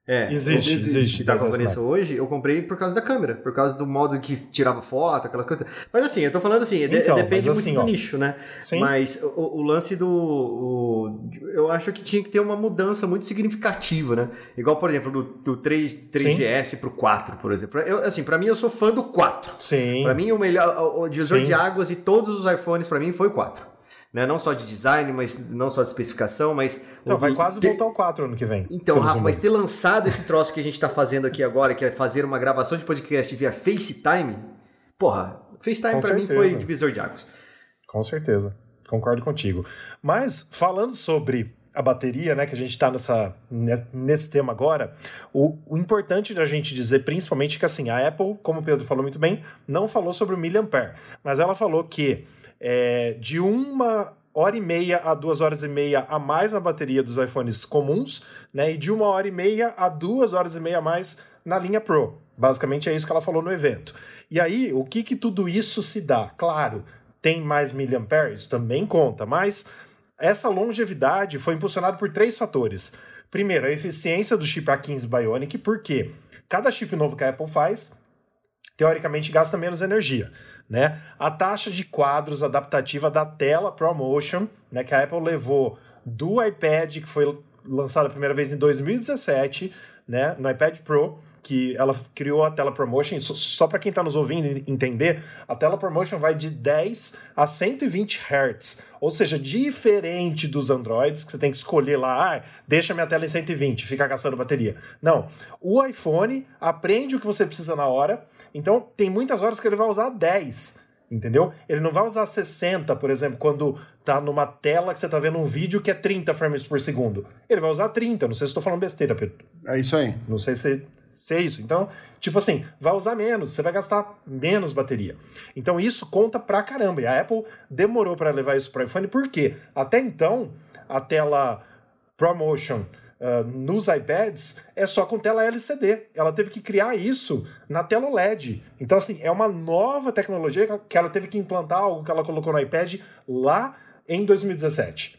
É, Existe, existe Que com a 10S Vanessa Max. hoje, eu comprei por causa da câmera, por causa do modo que tirava foto, aquelas coisas. Mas assim, eu tô falando assim, de- Então, depende mas muito assim, do ó, nicho, né? Sim. Mas o, o lance do. o- eu acho que tinha que ter uma mudança muito significativa, né? Igual, por exemplo, do, do 3, 3GS pro 4, por exemplo. Eu, assim, pra mim, eu sou fã do 4. Sim. Pra mim, o melhor, o, o divisor Sim. de águas de todos os iPhones, pra mim, foi o 4. Né? Não só de design, mas não só de especificação, mas. Então, o- vai quase ter- voltar ao 4 ano que vem. Então, Rafa, mas ter lançado esse troço que a gente tá fazendo aqui agora, que é fazer uma gravação de podcast via FaceTime, porra, FaceTime pra mim foi divisor de águas. Com certeza. Concordo contigo. Mas, falando sobre a bateria, né, que a gente está nessa, ne- nesse tema agora, o, o importante da gente dizer, principalmente, que assim, a Apple, como o Pedro falou muito bem, não falou sobre o miliampere, mas ela falou que é, de uma hora e meia a duas horas e meia a mais na bateria dos iPhones comuns, né, e de uma hora e meia a duas horas e meia a mais na linha Pro. Basicamente é isso que ela falou no evento. E aí, o que que tudo isso se dá? Claro, tem mais miliamperes? Também conta, mas essa longevidade foi impulsionada por três fatores. Primeiro, a eficiência do chip A15 Bionic, porque cada chip novo que a Apple faz, teoricamente, gasta menos energia. Né? A taxa de quadros adaptativa da tela ProMotion, né, que a Apple levou do iPad, que foi lançado a primeira vez em 2017, né, no iPad Pro, que ela criou a tela ProMotion. Só, para quem está nos ouvindo entender, a tela ProMotion vai de 10 a 120 Hz, ou seja, diferente dos Androids, que você tem que escolher lá, ah, deixa minha tela em 120, fica gastando bateria. Não, o iPhone aprende o que você precisa na hora, então tem muitas horas que ele vai usar 10. Entendeu? Ele não vai usar 60, por exemplo, quando tá numa tela que você tá vendo um vídeo que é 30 frames por segundo. Ele vai usar 30. Não sei se estou falando besteira, Pedro. É isso aí. Não sei se, é isso. Então, tipo assim, vai usar menos, você vai gastar menos bateria. Então, isso conta pra caramba. E a Apple demorou para levar isso para iPhone, por quê? Até então, a tela ProMotion uh, nos iPads é só com tela LCD. Ela teve que criar isso na tela OLED. Então, assim, é uma nova tecnologia que ela teve que implantar, algo que ela colocou no iPad lá em 2017.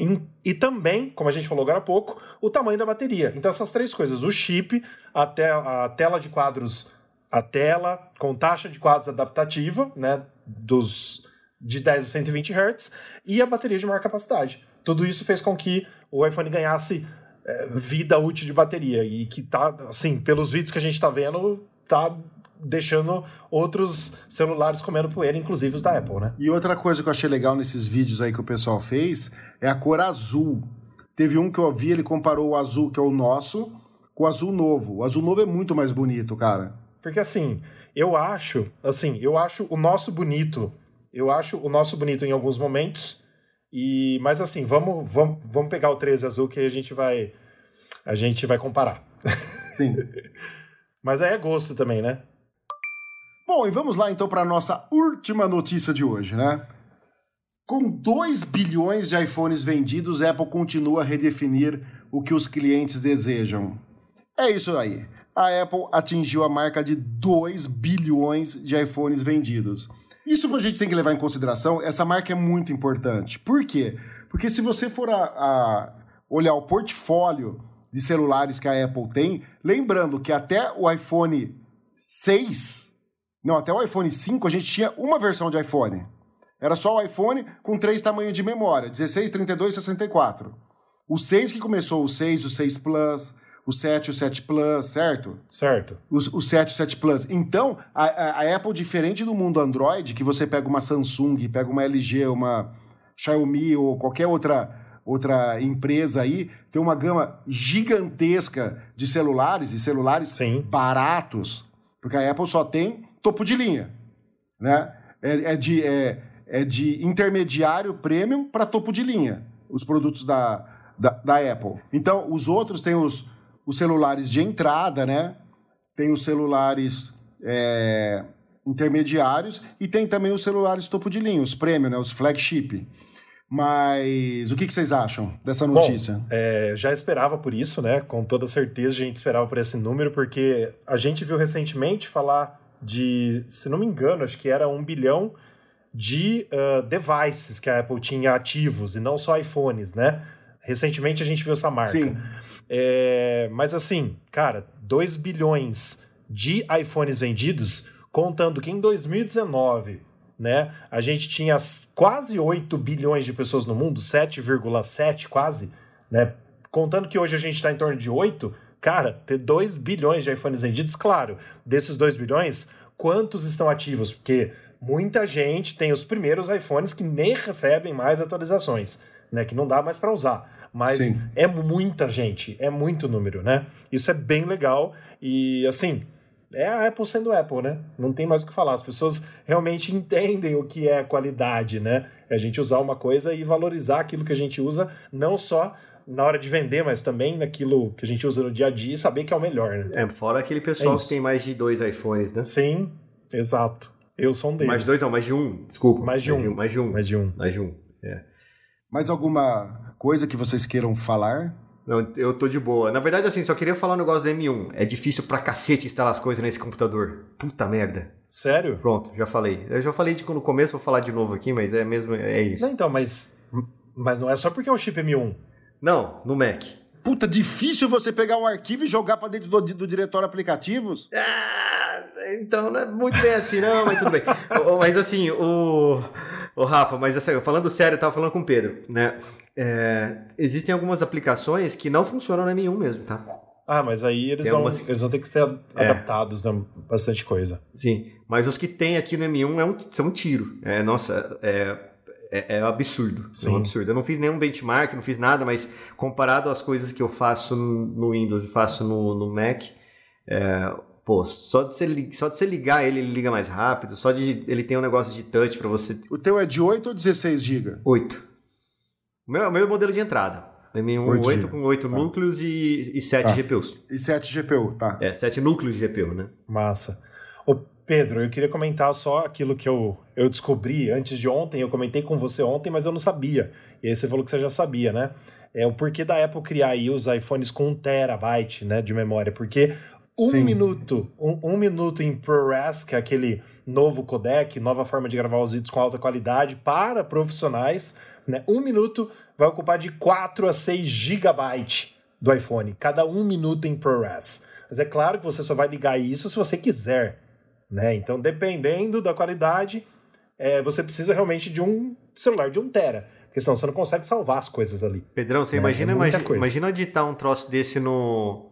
E, e também, como a gente falou agora há pouco, o tamanho da bateria. Então, essas três coisas: o chip, a, te a tela de quadros, a tela com taxa de quadros adaptativa, né, dos de 10 a 120 Hz, e a bateria de maior capacidade. Tudo isso fez com que o iPhone ganhasse é, vida útil de bateria e que tá, assim, pelos vídeos que a gente tá vendo, tá deixando outros celulares comendo poeira, inclusive os da Apple, né? E outra coisa que eu achei legal nesses vídeos aí que o pessoal fez é a cor azul. Teve um que eu vi, ele comparou o azul, que é o nosso, com o azul novo. O azul novo é muito mais bonito, cara. Porque assim, eu acho, assim, eu acho o nosso bonito. Eu acho o nosso bonito em alguns momentos. E mas assim, vamos vamos, vamos pegar o 13 azul que a gente vai a gente vai comparar. Sim. Mas aí é gosto também, né? Bom, e vamos lá então para a nossa última notícia de hoje, né? Com 2 bilhões de iPhones vendidos, a Apple continua a redefinir o que os clientes desejam. É isso aí. A Apple atingiu a marca de 2 bilhões de iPhones vendidos. Isso a gente tem que levar em consideração, essa marca é muito importante. Por quê? Porque se você for a, a olhar o portfólio de celulares que a Apple tem, lembrando que até o iPhone 6, não, até o iPhone 5 a gente tinha uma versão de iPhone. Era só o iPhone com três tamanhos de memória, 16, 32 e 64. O 6 que começou, o 6, o 6 Plus, o 7 e o 7 Plus, certo? Certo. O, o 7 e o 7 Plus. Então, a, a, a Apple, diferente do mundo Android, que você pega uma Samsung, pega uma LG, uma Xiaomi ou qualquer outra, outra empresa aí, tem uma gama gigantesca de celulares e celulares Sim. baratos, porque a Apple só tem topo de linha, né? É, é de, é, é de intermediário premium para topo de linha, os produtos da, da, da Apple. Então, os outros têm os, os celulares de entrada, né? Tem os celulares é, intermediários e tem também os celulares topo de linha, os premium, né? Os flagship. Mas o que, que vocês acham dessa notícia? Bom, é, já esperava por isso, né? Com toda certeza a gente esperava por esse número, porque a gente viu recentemente falar de, se não me engano, acho que era um bilhão de uh, devices que a Apple tinha ativos, e não só iPhones, né? Recentemente a gente viu essa marca. Sim. É, mas assim, cara, 2 bilhões de iPhones vendidos, contando que em 2019 né? A gente tinha quase 8 bilhões de pessoas no mundo, 7,7 quase, né? Contando que hoje a gente está em torno de 8, cara, ter 2 bilhões de iPhones vendidos, claro, desses 2 bilhões, quantos estão ativos? Porque muita gente tem os primeiros iPhones que nem recebem mais atualizações, né? Que não dá mais para usar. Mas Sim. é muita gente, é muito número, né? Isso é bem legal e assim, é a Apple sendo Apple, né? Não tem mais o que falar. As pessoas realmente entendem o que é qualidade, né? É a gente usar uma coisa e valorizar aquilo que a gente usa, não só na hora de vender, mas também naquilo que a gente usa no dia a dia e saber que é o melhor, né? É, fora aquele pessoal É que tem mais de dois iPhones, né? Sim, exato. Eu sou um deles. Mais de dois não, mais de um, desculpa. Mais de um. Mais de um. Mais de um. Mais de um. É. Mais alguma coisa que vocês queiram falar? Não, eu tô de boa. Na verdade, assim, só queria falar um negócio do M1. É difícil pra cacete instalar as coisas nesse computador. Puta merda. Sério? Pronto, já falei. Eu já falei de no começo, vou falar de novo aqui, mas é mesmo, é isso. Não, então, mas, mas não é só porque é o chip M1. Não, no Mac. Puta, difícil você pegar um arquivo e jogar pra dentro do, do diretório aplicativos? Ah, então não é muito bem assim, não, mas tudo bem. Mas assim, o, o Rafa, mas assim, falando sério, eu tava falando com o Pedro, né? É, existem algumas aplicações que não funcionam na M1 mesmo, tá? Ah, mas aí eles Tem vão, algumas- eles vão ter que ser adaptados, né? Bastante coisa. Sim, mas os que tem aqui no M1 é um, são um tiro. É, nossa, é, é, é absurdo. É Sim. um absurdo. Eu não fiz nenhum benchmark, não fiz nada, mas comparado às coisas que eu faço no Windows e faço no, no Mac, é, pô, só de, você, só de você ligar ele, ele liga mais rápido, só de ele tem um negócio de touch pra você. O teu é de 8 ou 16 GB? 8. O meu, meu modelo de entrada. M1 Oito 8, GB. com 8 núcleos e, e 7 Tá. GPUs. E 7 GPU, tá. É, 7 núcleos de GPU, né? Massa. Ô, Pedro, eu queria comentar só aquilo que eu, eu descobri antes de ontem. Eu comentei com você ontem, mas eu não sabia. E aí você falou que você já sabia, né? É o porquê da Apple criar aí os iPhones com 1 terabyte né, de memória. Porque um Sim. minuto, um, um minuto em ProRes, que é aquele novo codec, nova forma de gravar os vídeos com alta qualidade para profissionais, né? Um minuto vai ocupar de 4 a 6 gigabytes do iPhone, cada um minuto em ProRes. Mas é claro que você só vai ligar isso se você quiser, né? Então, dependendo da qualidade, é, você precisa realmente de um celular de 1 tera, porque senão você não consegue salvar as coisas ali. Pedrão, você É, imagina, é imagina, imagina editar um troço desse no,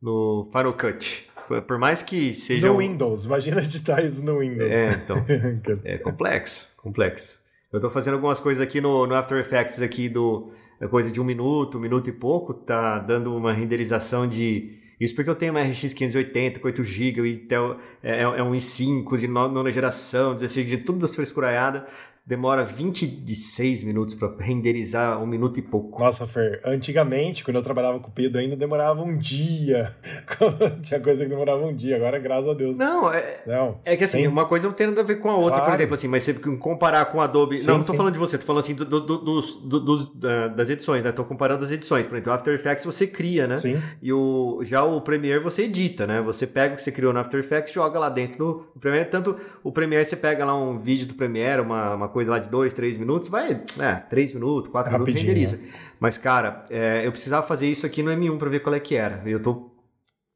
no Final Cut. Por, por mais que seja. no um- Windows, imagina editar isso no Windows. É, então. É complexo, complexo. Eu tô fazendo algumas coisas aqui no, no After Effects aqui do é coisa de um minuto, um minuto e pouco, tá dando uma renderização de isso porque eu tenho uma RX 580 com 8 GB e Intel é, é um i5 de no- nona geração, 16 de tudo das frescuraiadas. Demora 26 minutos para renderizar um minuto e pouco. Nossa, Fer, antigamente, quando eu trabalhava com o Pedro, ainda demorava um dia. Tinha coisa que demorava um dia, agora, graças a Deus. Não, é, Não. É que assim, Tem- uma coisa não tem nada a ver com a outra, por Claro. exemplo, assim, mas você comparar com Adobe. Sim, não, não tô sim. falando de você, tô falando assim do, do- do- dos, do- das edições, né? Tô comparando as edições. Por exemplo, o After Effects você cria, né? Sim. E o, já o Premiere você edita, né? Você pega o que você criou no After Effects e joga lá dentro do, do Premiere. Tanto o Premiere você pega lá um vídeo do Premiere, uma, uma coisa lá de 2, 3 minutos, vai, é, 3 minutos, 4 minutos Rapidinho, renderiza. Mas, cara, é, eu precisava fazer isso aqui no M1 pra ver qual é que era. Eu tô,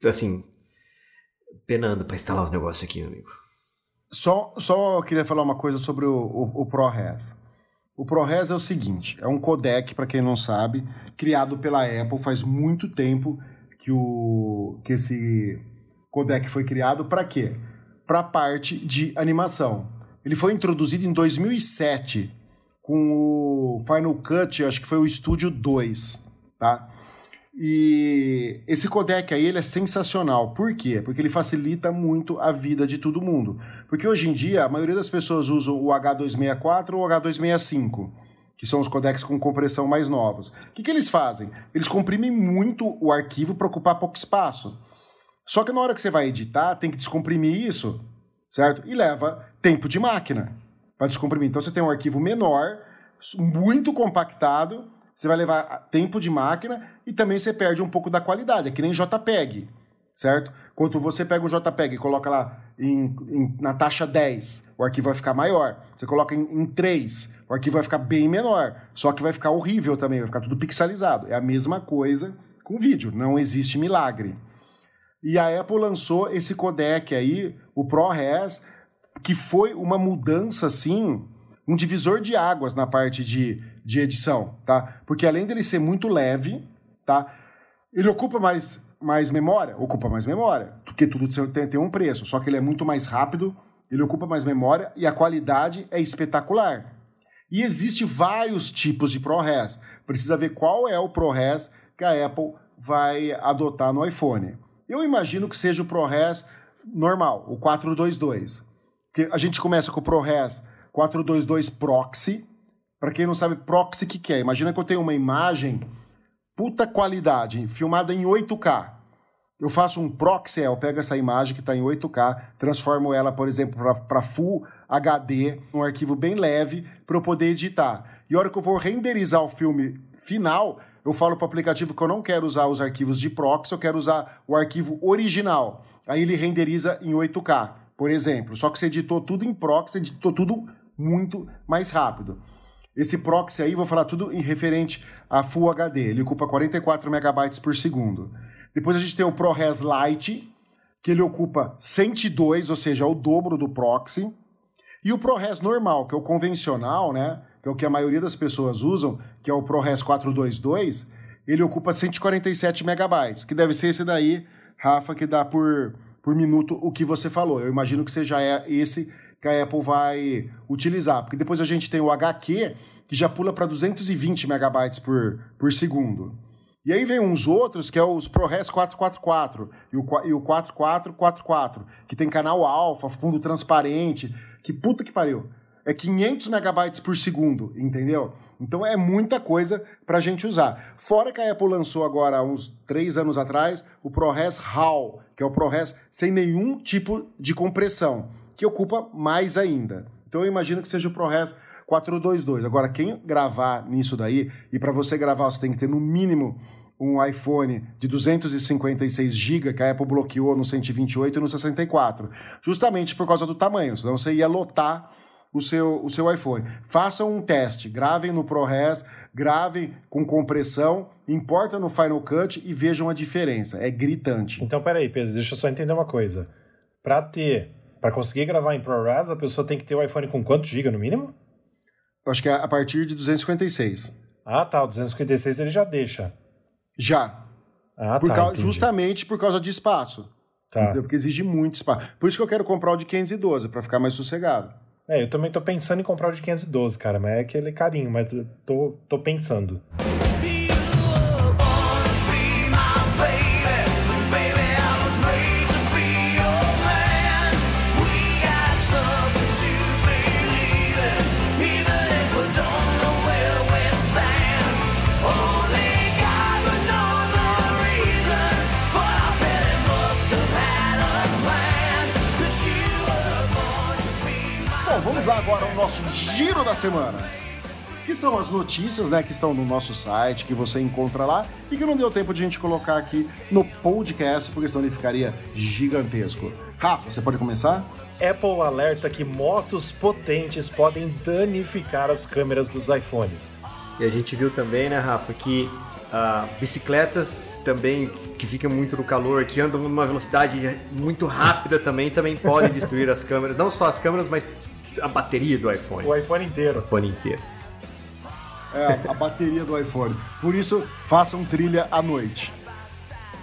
assim, penando pra instalar os negócios aqui, meu amigo. Só, só queria falar uma coisa sobre o, o, o ProRes. O ProRes é o seguinte: é um codec, para quem não sabe, criado pela Apple faz muito tempo, que, o, que esse codec foi criado para quê? Para a parte de animação. Ele foi introduzido em 2007 com o Final Cut, acho que foi o Studio 2, tá? E esse codec aí ele é sensacional. Por quê? Porque ele facilita muito a vida de todo mundo. Porque hoje em dia a maioria das pessoas usam o H264 ou o H265, que são os codecs com compressão mais novos. O que, que eles fazem? Eles comprimem muito o arquivo para ocupar pouco espaço. Só que na hora que você vai editar, tem que descomprimir isso, certo? E leva tempo de máquina para descomprimir. Então você tem um arquivo menor, muito compactado, você vai levar tempo de máquina e também você perde um pouco da qualidade. É que nem JPEG, certo? Quando você pega um JPEG e coloca lá em, em, na taxa 10, o arquivo vai ficar maior. Você coloca em, em 3, o arquivo vai ficar bem menor. Só que vai ficar horrível também, vai ficar tudo pixelizado. É a mesma coisa com vídeo, não existe milagre. E a Apple lançou esse codec aí, o ProRes, que foi uma mudança, assim, um divisor de águas na parte de, de edição, tá? Porque além dele ser muito leve, tá? Ele ocupa mais, mais memória? Ocupa mais memória, porque tudo tem, tem um preço, só que ele é muito mais rápido, ele ocupa mais memória e a qualidade é espetacular. E existe vários tipos de ProRes. Precisa ver qual é o ProRes que a Apple vai adotar no iPhone. Eu imagino que seja o ProRes normal, o 422. Que a gente começa com o ProRes 422 Proxy. Para quem não sabe, Proxy que, que é? Imagina que eu tenho uma imagem puta qualidade, filmada em 8K. Eu faço um proxy, eu pego essa imagem que está em 8K, transformo ela, por exemplo, para Full HD, um arquivo bem leve, para eu poder editar. E a hora que eu vou renderizar o filme final, eu falo para o aplicativo que eu não quero usar os arquivos de proxy, eu quero usar o arquivo original. Aí ele renderiza em 8K por exemplo. Só que você editou tudo em proxy, editou tudo muito mais rápido. Esse proxy aí, vou falar tudo em referente a Full HD. Ele ocupa 44 megabytes por segundo. Depois a gente tem o ProRes Lite, que ele ocupa 102, ou seja, o dobro do proxy. E o ProRes normal, que é o convencional, né? Que é o que a maioria das pessoas usam, que é o ProRes 422, ele ocupa 147 megabytes, que deve ser esse daí, Rafa, que dá por por minuto o que você falou. Eu imagino que seja é esse que a Apple vai utilizar, porque depois a gente tem o HQ que já pula para 220 megabytes por, por segundo. E aí vem uns outros, que é os ProRes 444 e o, e o 4444, que tem canal alfa, fundo transparente, que puta que pariu. É 500 megabytes por segundo, entendeu? Então é muita coisa para a gente usar. Fora que a Apple lançou agora, uns três anos atrás, o ProRes RAW, que é o ProRes sem nenhum tipo de compressão, que ocupa mais ainda. Então eu imagino que seja o ProRes 422. Agora, quem gravar nisso daí, e para você gravar você tem que ter no mínimo um iPhone de 256 GB que a Apple bloqueou no 128 e no 64, justamente por causa do tamanho, senão você ia lotar o seu, o seu iPhone. Façam um teste, gravem no ProRes, gravem com compressão, importa no Final Cut e vejam a diferença. É gritante. Então, peraí, Pedro, deixa eu só entender uma coisa. Para ter, para conseguir gravar em ProRes, a pessoa tem que ter o iPhone com quantos GB no mínimo? Eu acho que é a partir de 256. Ah, tá. O 256 ele já deixa. Já. Ah, por tá. Causa, justamente por causa de espaço. Tá. Porque exige muito espaço. Por isso que eu quero comprar o de 512, para ficar mais sossegado. É, eu também tô pensando em comprar o de 512, cara, mas é aquele carinho, mas tô, tô pensando. Vamos lá agora ao nosso giro da semana. Que são as notícias né, que estão no nosso site, que você encontra lá e que não deu tempo de a gente colocar aqui no podcast, porque senão ele ficaria gigantesco. Rafa, você pode começar? Apple alerta que motos potentes podem danificar as câmeras dos iPhones. E a gente viu também, né, Rafa, que uh, bicicletas também que ficam muito no calor, que andam numa velocidade muito rápida também, também podem destruir as câmeras. Não só as câmeras, mas a bateria do iPhone. O iPhone inteiro. O iPhone inteiro. É, a bateria do iPhone. Por isso, façam trilha à noite.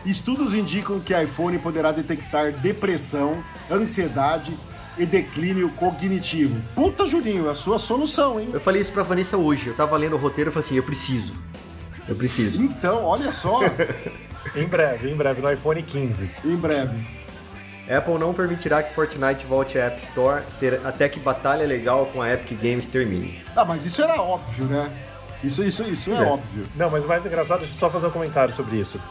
Estudos indicam que iPhone poderá detectar depressão, ansiedade e declínio cognitivo. Puta, Juninho, é a sua solução, hein? Eu falei isso pra Vanessa hoje. Eu tava lendo o roteiro e falei assim: eu preciso. Eu preciso. Então, olha só, Em breve, em breve, no iPhone 15. em breve. Apple não permitirá que Fortnite volte à App Store ter- até que batalha legal com a Epic Games termine. Ah, mas isso era óbvio, né? Isso, isso, isso é, É. óbvio. Não, mas o mais engraçado, deixa eu só fazer um comentário sobre isso.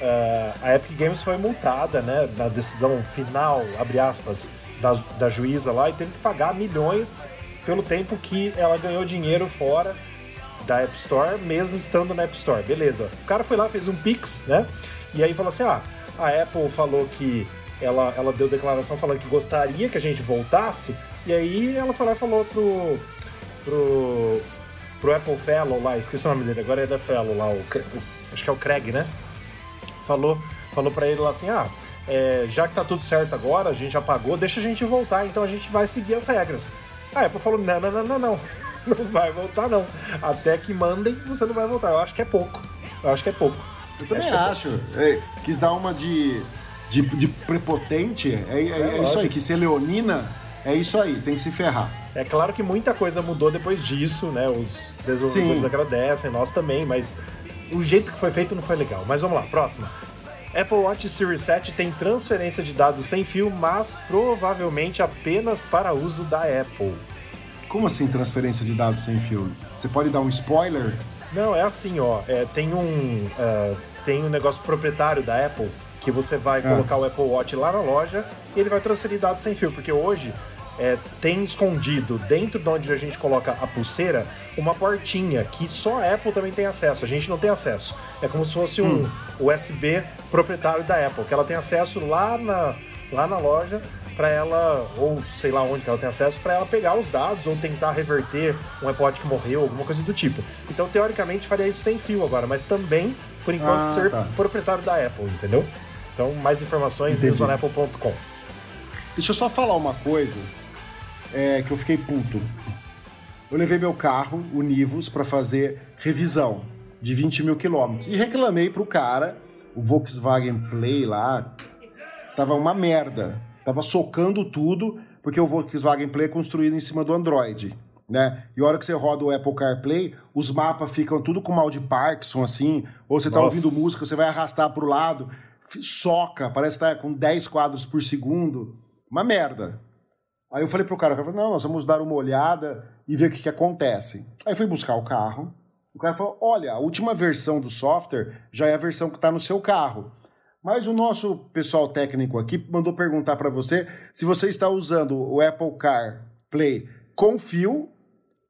É, a Epic Games foi multada, né, na decisão final, abre aspas, da, da juíza lá, e teve que pagar milhões pelo tempo que ela ganhou dinheiro fora da App Store, mesmo estando na App Store. Beleza. O cara foi lá, fez um Pix, né? E aí falou assim: ah, a Apple falou que. Ela, ela deu declaração falando que gostaria que a gente voltasse, e aí ela e falou pro. pro. pro Apple Fellow lá, esqueci o nome dele, agora é da Fellow lá, o, o- acho que é o Craig, né? Falou, falou pra ele lá assim: ah, é, já que tá tudo certo agora, a gente já pagou, deixa a gente voltar, então a gente vai seguir as regras. A Apple falou: não, não, não, não, não. Não vai voltar, não. Até que mandem, você não vai voltar. Eu acho que é pouco. Eu acho que é pouco. Eu também acho. É, quis dar uma de, de, de prepotente. É, é- é isso aí. Que ser leonina é isso aí. Tem que se ferrar. É claro que muita coisa mudou depois disso, né? Os desenvolvedores Sim. agradecem, nós também, mas o jeito que foi feito não foi legal. Mas vamos lá, próxima. Apple Watch Series 7 tem transferência de dados sem fio, mas provavelmente apenas para uso da Apple. Como assim transferência de dados sem fio? Você pode dar um spoiler? Não, é assim, ó. é, tem um é, tem um negócio proprietário da Apple que você vai colocar o Apple Watch lá na loja e ele vai transferir dados sem fio, porque hoje é, tem escondido dentro de onde a gente coloca a pulseira uma portinha que só a Apple também tem acesso. A gente não tem acesso. É como se fosse um USB proprietário da Apple, que ela tem acesso lá na, lá na loja para ela, ou sei lá onde que ela tem acesso, para ela pegar os dados ou tentar reverter um Apple Watch que morreu, alguma coisa do tipo. Então, teoricamente, faria isso sem fio agora, mas também, por enquanto, Ah, ser tá. proprietário da Apple, entendeu? Então, mais informações, newsonapple.com. Deixa eu só falar uma coisa é, que eu fiquei puto. Eu levei meu carro, o Nivus, para fazer revisão de 20 mil quilômetros. E reclamei pro cara, o Volkswagen Play lá, tava uma merda. Tava socando tudo, porque o Volkswagen Play é construído em cima do Android. Né? E a hora que você roda o Apple CarPlay, os mapas ficam tudo com mal de Parkinson, assim, ou você tá Nossa. ouvindo música, você vai arrastar pro lado, soca, parece que tá com 10 quadros por segundo. Uma merda. Aí eu falei pro cara, o cara falou, não, nós vamos dar uma olhada e ver o que, que acontece. Aí fui buscar o carro, o cara falou, olha, a última versão do software já é a versão que está no seu carro. Mas o nosso pessoal técnico aqui mandou perguntar para você se você está usando o Apple Car Play com fio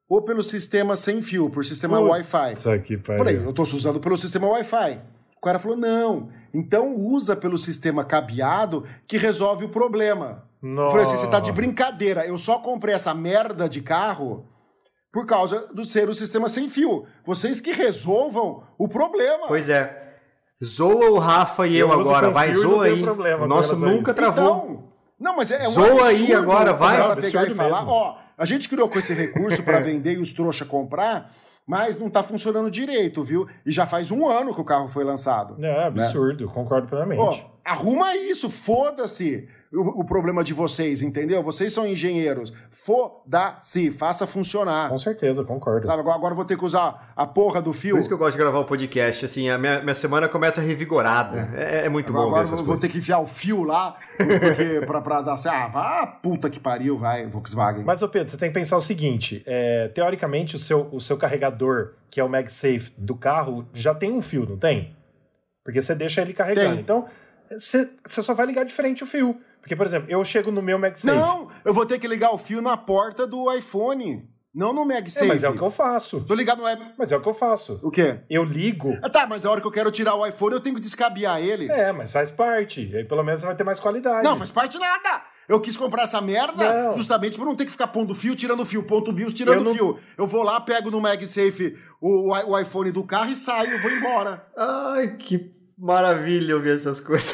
ou pelo sistema sem fio, por sistema Wi-Fi. Isso aqui, Eu Falei, eu tô usando pelo sistema Wi-Fi. O cara falou, não, então usa pelo sistema cabeado que resolve o problema. Eu Falei assim, você tá de brincadeira. Eu só comprei essa merda de carro por causa do ser o sistema sem fio. Vocês que resolvam o problema. Pois é. Zoa o Rafa e eu, Eu agora. Vai, zoa aí. problema o com nosso relação a nunca isso. travou. Então, não, mas é, é um Zoa aí agora, vai. pegar e falar, ó, a gente criou com esse recurso pra vender e os trouxa comprar, mas não tá funcionando direito, viu? E já faz um ano que o carro foi lançado. É absurdo, concordo plenamente. Arruma isso, foda-se o, o problema de vocês, entendeu? Vocês são engenheiros. Foda-se, faça funcionar. Com certeza, concordo. Sabe, agora, agora eu vou ter que usar a porra do fio. Por isso que eu gosto de gravar o podcast, assim, a minha, minha semana começa revigorada. É, é muito Agora, bom ver agora vou coisas. ter que enfiar o fio lá, porque pra, pra dar assim, ah, vá puta que pariu, vai, Volkswagen. Mas, ô Pedro, você tem que pensar o seguinte: é, teoricamente, o seu, o seu carregador, que é o MagSafe do carro, já tem um fio, não tem? Porque você deixa ele carregando. Tem. Então, você só vai ligar diferente o fio. Porque, por exemplo, eu chego no meu MagSafe. Não, eu vou ter que ligar o fio na porta do iPhone, não no É, MagSafe. mas é o que eu faço. Tô ligado no app. Mas é o que eu faço. O quê? Eu ligo. Ah, tá, mas a hora que eu quero tirar o iPhone, eu tenho que descabear ele. É, mas faz parte. Aí pelo menos vai ter mais qualidade. Não, faz parte nada. Eu quis comprar essa merda Não. justamente pra não ter que ficar pondo fio, tirando fio, ponto fio, tirando Eu não- fio. Eu vou lá, pego no MagSafe o, o iPhone do carro e saio, vou embora. Ai, que maravilha ouvir essas coisas.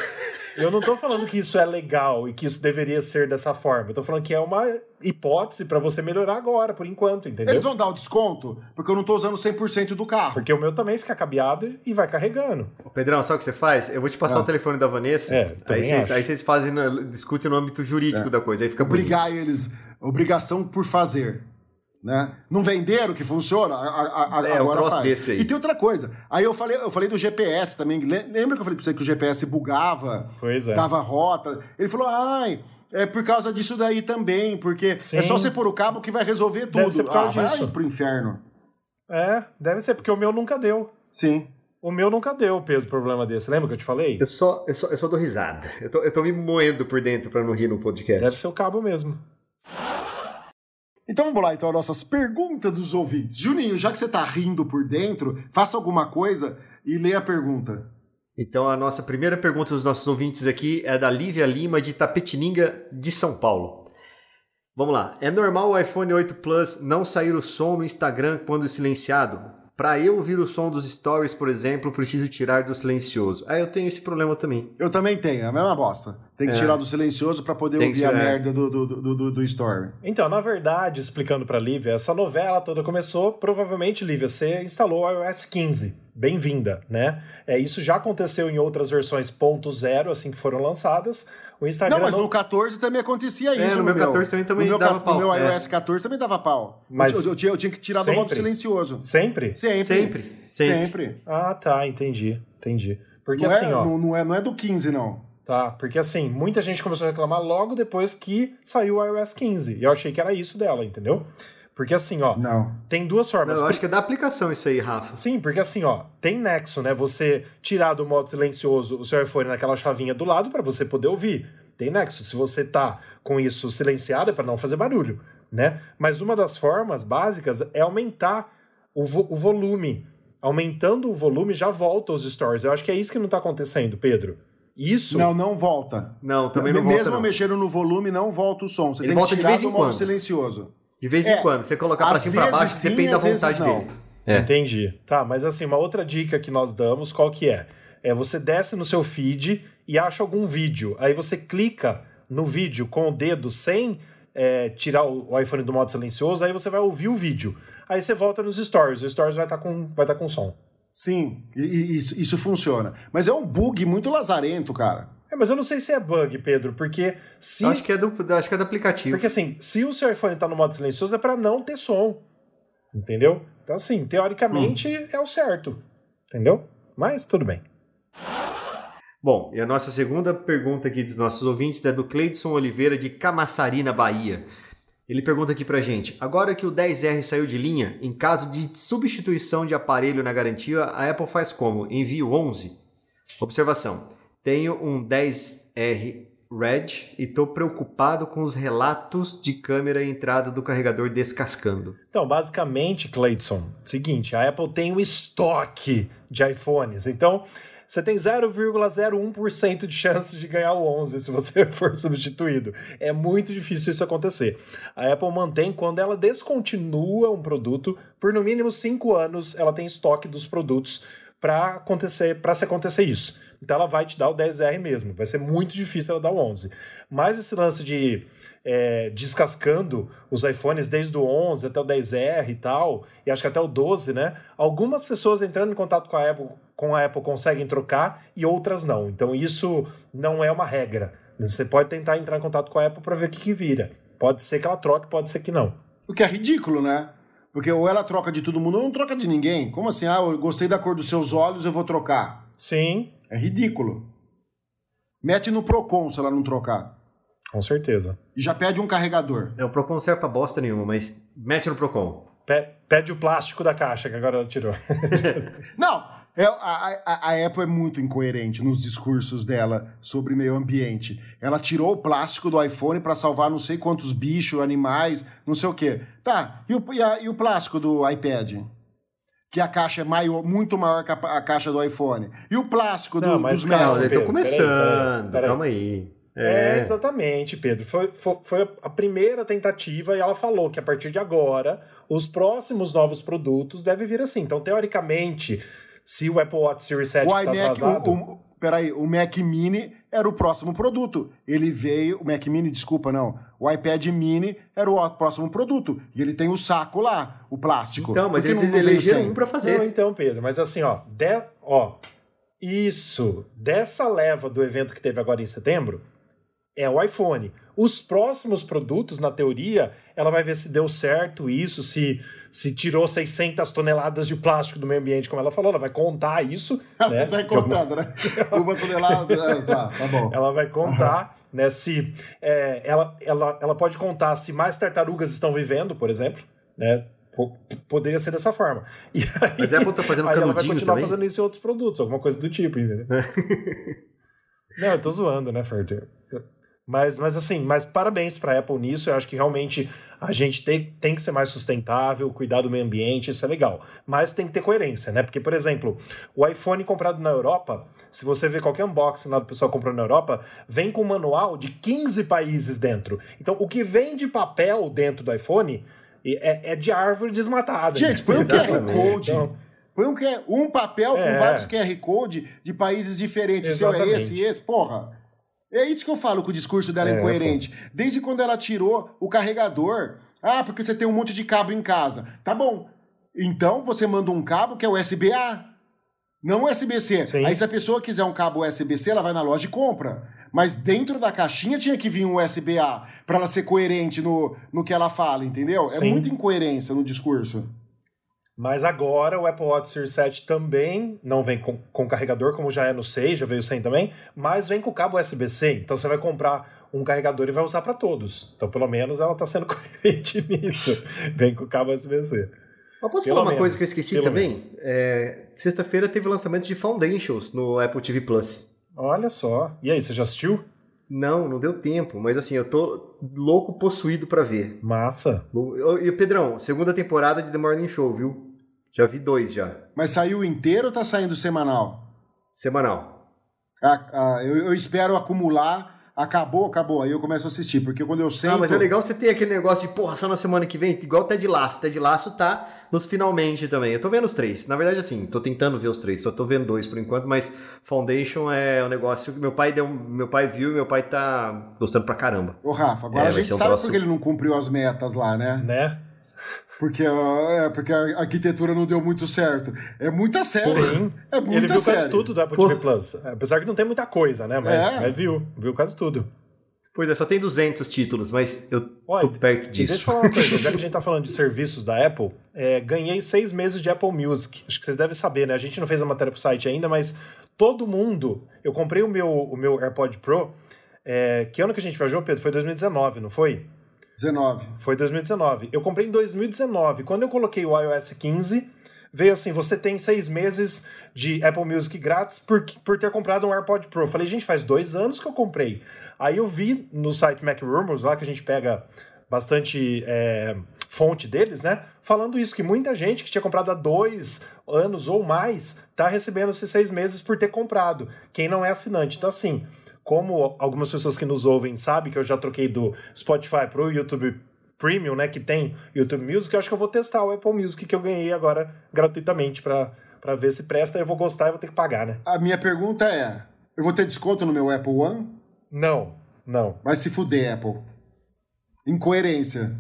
Eu não tô falando que isso é legal e que isso deveria ser dessa forma. Eu tô falando que é uma hipótese para você melhorar agora, por enquanto, entendeu? Eles vão dar o desconto? Porque eu não tô usando 100% do carro. Porque o meu também fica cabeado e vai carregando. Ô, Pedrão, sabe o que você faz? Eu vou te passar Ah. o telefone da Vanessa. É, aí, vocês, aí vocês fazem, discutem no âmbito jurídico da coisa. Aí fica bonito. Obrigar eles. Obrigação por fazer. Né? Não venderam que funciona? A- a- a- É, um agora troço faz. desse aí. E tem outra coisa. Aí eu falei, eu falei do GPS também. Le- Lembra que eu falei pra você que o GPS bugava? Pois é. Dava rota. Ele falou, ai. É por causa disso daí também, porque Sim. é só você pôr o cabo que vai resolver tudo. Deve ser por causa ah, vai disso. pro inferno. É, deve ser, porque o meu nunca deu. Sim. O meu nunca deu, Pedro, problema desse. Lembra que eu te falei? Eu só, eu, só, eu só dou risada. Eu tô, eu tô me moendo por dentro pra não rir no podcast. Deve ser o cabo mesmo. Então vamos lá, então, as nossas perguntas dos ouvintes. Juninho, já que você tá rindo por dentro, faça alguma coisa e lê a pergunta. Então a nossa primeira pergunta dos nossos ouvintes aqui é da Lívia Lima de Tapetininga, de São Paulo. Vamos lá. É normal o iPhone 8 Plus não sair o som no Instagram quando silenciado? Para eu ouvir o som dos stories, por exemplo, preciso tirar do silencioso. Ah, eu tenho esse problema também. Eu também tenho, é a mesma bosta. Tem que É. tirar do silencioso pra poder Tem ouvir a tirar. merda do, do, do, do, do story. Então, na verdade, explicando pra Lívia, essa novela toda começou, provavelmente, Lívia, você instalou o iOS 15. Bem-vinda, né? É, isso já aconteceu em outras versões ponto zero, assim que foram lançadas. O Instagram Não, mas no 14 também acontecia É, isso. no meu 14 também- também no meu, dava ca- pau, No meu é. iOS 14 também dava pau. Mas eu, eu tinha, eu tinha que tirar do modo sempre? silencioso. Sempre? Sempre. Sempre. Sempre. Sempre. Ah, tá, entendi, entendi. Porque Não, assim, é, ó. não, não é, não é do 15, não. Tá, porque assim, muita gente começou a reclamar logo depois que saiu o iOS 15. E eu achei que era isso dela, entendeu? Porque assim, ó, Não. tem duas Não, formas. eu acho que é da aplicação isso aí, Rafa. Sim, porque assim, ó, tem nexo, né? Você tirar do modo silencioso o seu iPhone naquela chavinha do lado para você poder ouvir. Tem nexo. Se você tá com isso silenciado é para não fazer barulho, né? Mas uma das formas básicas é aumentar o, vo- o volume. Aumentando o volume já volta os stories. Eu acho que é isso que não tá acontecendo, Pedro. Isso. Não, não volta. Não, também não Mesmo volta, não. mexendo no volume, não volta o som. Você Ele tem volta que de tirar vez do em modo quando. silencioso. De vez É, em quando. Você colocar pra cima e pra baixo, sim, depende da vontade dele. É. Entendi. Tá, mas assim, uma outra dica que nós damos, qual que é? É você desce no seu feed e acha algum vídeo. Aí você clica no vídeo com o dedo sem é, tirar o, iPhone do modo silencioso, aí você vai ouvir o vídeo. Aí você volta nos stories, o stories vai estar com, vai tá com som. Sim, e- e isso, isso funciona. Mas é um bug muito lazarento, cara. É, mas eu não sei se é bug, Pedro, porque se. Acho que é do, acho que é do aplicativo. Porque assim, se o seu iPhone tá no modo silencioso é para não ter som. Entendeu? Então, assim, teoricamente Hum. é o certo. Entendeu? Mas tudo bem. Bom, e a nossa segunda pergunta aqui dos nossos ouvintes é do Cleidson Oliveira, de Camaçari, na Bahia. Ele pergunta aqui pra gente: agora que o 10R saiu de linha, em caso de substituição de aparelho na garantia, a Apple faz como? Envia o 11? Observação: tenho um 10R Red e estou preocupado com os relatos de câmera e entrada do carregador descascando. Então, basicamente, Clayton, seguinte, a Apple tem um estoque de iPhones. Então, você tem 0,01% de chance de ganhar o 11 se você for substituído. É muito difícil isso acontecer. A Apple mantém quando ela descontinua um produto, por no mínimo 5 anos, ela tem estoque dos produtos para acontecer, para se acontecer isso. Então ela vai te dar o 10R mesmo. Vai ser muito difícil ela dar o 11. Mas esse lance de é, descascando os iPhones desde o 11 até o 10R e tal, e acho que até o 12, né? Algumas pessoas entrando em contato com a Apple, com a Apple conseguem trocar e outras não. Então isso não é uma regra. Você pode tentar entrar em contato com a Apple para ver o que, que vira. Pode ser que ela troque, pode ser que não. O que é ridículo, né? Porque ou ela troca de todo mundo ou não troca de ninguém. Como assim? Ah, eu gostei da cor dos seus olhos, eu vou trocar. Sim, É ridículo. Mete no Procon se ela não trocar. com certeza. E já pede um carregador. É, o Procon não serve pra bosta nenhuma, mas mete no Procon. Pe- Pede o plástico da caixa, que agora ela tirou. Não, é, a, a- a Apple é muito incoerente nos discursos dela sobre meio ambiente. Ela tirou o plástico do iPhone para salvar não sei quantos bichos, animais, não sei o quê. Tá, e o, e a- e o plástico do iPad? Que a caixa é maior, muito maior que a, a caixa do iPhone. E o plástico do, Não, mas dos eles estão começando. peraí, peraí. Calma aí. É, É. exatamente, Pedro. Foi, foi, foi a primeira tentativa e ela falou que a partir de agora, os próximos novos produtos devem vir assim. Então, teoricamente, se o Apple Watch Series 7 O está atrasado... o, o- peraí, o Mac Mini era o próximo produto. Ele veio, o Mac Mini, desculpa, não. O iPad Mini era o próximo produto. E ele tem o saco lá, o plástico. Então, mas eles não- não elegeram um Não, fazer. então, Pedro, mas assim, ó, de- ó, isso, dessa leva do evento que teve agora em setembro, é o iPhone. Os próximos produtos, na teoria, ela vai ver se deu certo isso, se, se tirou 600 toneladas de plástico do meio ambiente, como ela falou, ela vai contar isso. né? Sai De alguma- contando, né? Uma tonelada. é, tá, tá bom. Ela vai contar, né, se é, ela, ela, ela pode contar se mais tartarugas estão vivendo, por exemplo, né? Po- Poderia ser dessa forma. E aí, Mas a Apple tá fazendo aí ela vai continuar também? fazendo isso em outros produtos, alguma coisa do tipo, entendeu? Não, eu tô zoando, né, Ferter? Mas, mas assim, mas parabéns pra Apple nisso. Eu acho que realmente a gente tem, tem que ser mais sustentável, cuidar do meio ambiente, isso é legal. Mas tem que ter coerência, né? Porque, por exemplo, o iPhone comprado na Europa, se você ver qualquer unboxing lá do pessoal comprou na Europa, vem com um manual de 15 países dentro. Então, o que vem de papel dentro do iPhone é, é de árvore desmatada. Gente, põe um QR Exatamente. Code. Então- Põe um, um papel com É. vários QR Code de países diferentes. O seu é Exatamente. esse e esse. Porra. É isso que eu falo que o discurso dela é, É, incoerente. Desde quando ela tirou o carregador. Ah, porque você tem um monte de cabo em casa. Tá bom. Então você manda um cabo que é USB-A. Não USB-C. Sim. Aí se a pessoa quiser um cabo USB-C, ela vai na loja e compra. Mas dentro da caixinha tinha que vir um USB-A pra ela ser coerente no, no que ela fala, entendeu? É Sim. muita incoerência no discurso. Mas agora o Apple Watch Series 7 também não vem com, com carregador, como já é no 6, já veio sem também, mas vem com cabo USB-C. Então você vai comprar um carregador e vai usar para todos. Então pelo menos ela está sendo coerente nisso. Vem com cabo USB-C. Mas posso Pelo falar uma menos, coisa que eu esqueci também? É, Sexta-feira teve o lançamento de Foundations no Apple TV Plus. Olha só. E aí, você já assistiu? Não, não deu tempo, mas assim, eu tô louco possuído pra ver. Massa. E Pedrão, segunda temporada de The Morning Show, viu? Já vi dois já. Mas saiu inteiro ou tá saindo semanal? Semanal. Ah, ah, eu, eu espero acumular. Acabou, acabou. Aí eu começo a assistir. Porque quando eu sento. Ah, mas é legal você ter aquele negócio de, porra, só na semana que vem, igual o Ted Laço. Ted Laço tá nos finalmente também. Eu tô vendo os três. Na verdade, assim, tô tentando ver os três. Só tô vendo dois por enquanto, mas Foundation é um negócio que meu pai deu, meu pai viu e meu pai tá gostando pra caramba. Ô, Rafa, agora É, a gente um sabe troço- porque ele não cumpriu as metas lá, né? Né? Porque, ah, é, porque a arquitetura não deu muito certo. É muita série. Sim. É muita Ele viu série. quase tudo do Apple Pô. TV Plus. Apesar que não tem muita coisa, né? Mas, É. mas viu. Viu quase tudo. Pois é, só tem 200 títulos, mas eu Olha, tô perto E Deixa eu disso. falar uma coisa, já que a gente tá falando de serviços da Apple, é, ganhei seis meses de Apple Music. Acho que vocês devem saber, né? A gente não fez a matéria pro site ainda, mas todo mundo. Eu comprei o meu, o meu AirPod Pro. é, que ano que a gente viajou, Pedro? Foi 2019, não foi? 19. Foi 2019. Eu comprei em 2019. Quando eu coloquei o iOS 15, veio assim: você tem seis meses de Apple Music grátis por, por ter comprado um AirPod Pro. Eu falei, gente, faz dois anos que eu comprei. Aí eu vi no site Mac Rumors, lá que a gente pega bastante é, fonte deles, né? Falando isso, que muita gente que tinha comprado há dois anos ou mais tá recebendo esses seis meses por ter comprado. Quem não é assinante. Então, assim, como algumas pessoas que nos ouvem sabem que eu já troquei do Spotify pro YouTube Premium, né, que tem YouTube Music, eu acho que eu vou testar o Apple Music que eu ganhei agora gratuitamente para ver se presta, eu vou gostar e vou ter que pagar, né? A minha pergunta é: eu vou ter desconto no meu Apple One? Não, não. Vai se fuder, Apple. Incoerência.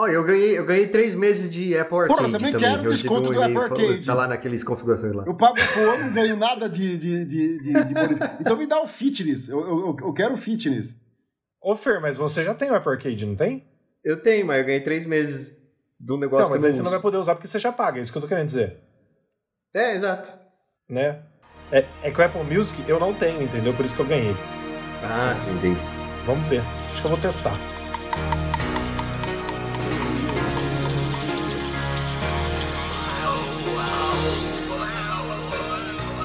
Olha, eu ganhei, eu ganhei três meses de Apple Arcade Porra, também quero que eu desconto do Apple Arcade. Tá lá naqueles configurações lá. Eu pago o Apple One, não ganho nada de, de, de, de, de. Então me dá o fitness. Eu, eu, eu quero o fitness. Ô Fer, mas você já tem o Apple Arcade, não tem? Eu tenho, mas eu ganhei três meses de um negócio Não, mas aí você não uso. vai poder usar porque você já paga, é isso que eu tô querendo dizer, É, exato. né? É, é que o Apple Music eu não tenho, entendeu? Por isso que eu ganhei. Ah, sim, entendi. Vamos ver. Acho que eu vou testar.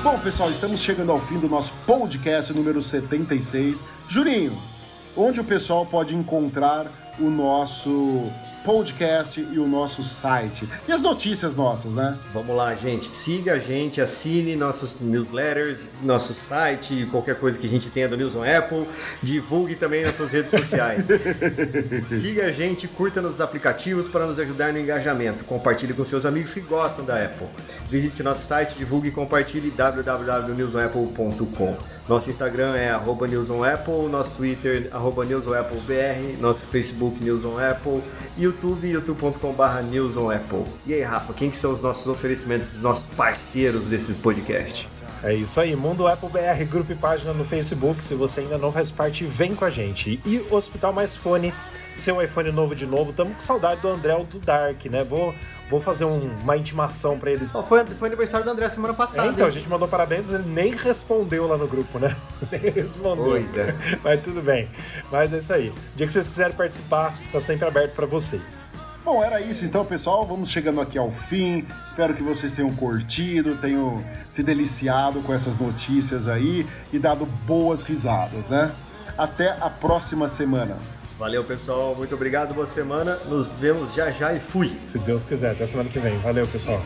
Bom, pessoal, estamos chegando ao fim do nosso podcast número 76. Jurinho, onde o pessoal pode encontrar o nosso podcast e o nosso site. E as notícias nossas, né? Vamos lá, gente. Siga a gente, assine nossos newsletters, nosso site, qualquer coisa que a gente tenha do News on Apple. Divulgue também nas suas redes sociais. Siga a gente, curta nos aplicativos para nos ajudar no engajamento. Compartilhe com seus amigos que gostam da Apple. Visite nosso site, divulgue e compartilhe www.newsonapple.com. Nosso Instagram é newsonapple, nosso Twitter newsonapplebr, nosso Facebook newsonapple, YouTube youtube.com.br newsonapple. E aí, Rafa, quem que são os nossos oferecimentos, os nossos parceiros desse podcast? É isso aí, Mundo Apple BR, grupo e página no Facebook. Se você ainda não faz parte, vem com a gente. E Hospital Mais Fone, seu iPhone novo de novo. Tamo com saudade do André do Dark, né? Vou Vou fazer um, uma intimação para eles. foi, foi aniversário do André semana passada. É, então, a gente mandou parabéns, ele nem respondeu lá no grupo, né? nem respondeu. Pois é. Mas tudo bem. Mas é isso aí. O dia que vocês quiserem participar, tá sempre aberto para vocês. Bom, era isso então, pessoal. Vamos chegando aqui ao fim. Espero que vocês tenham curtido, tenham se deliciado com essas notícias aí e dado boas risadas, né? Até a próxima semana. Valeu, pessoal. Muito obrigado. Boa semana. Nos vemos já já e fui. Se Deus quiser. Até semana que vem. Valeu, pessoal.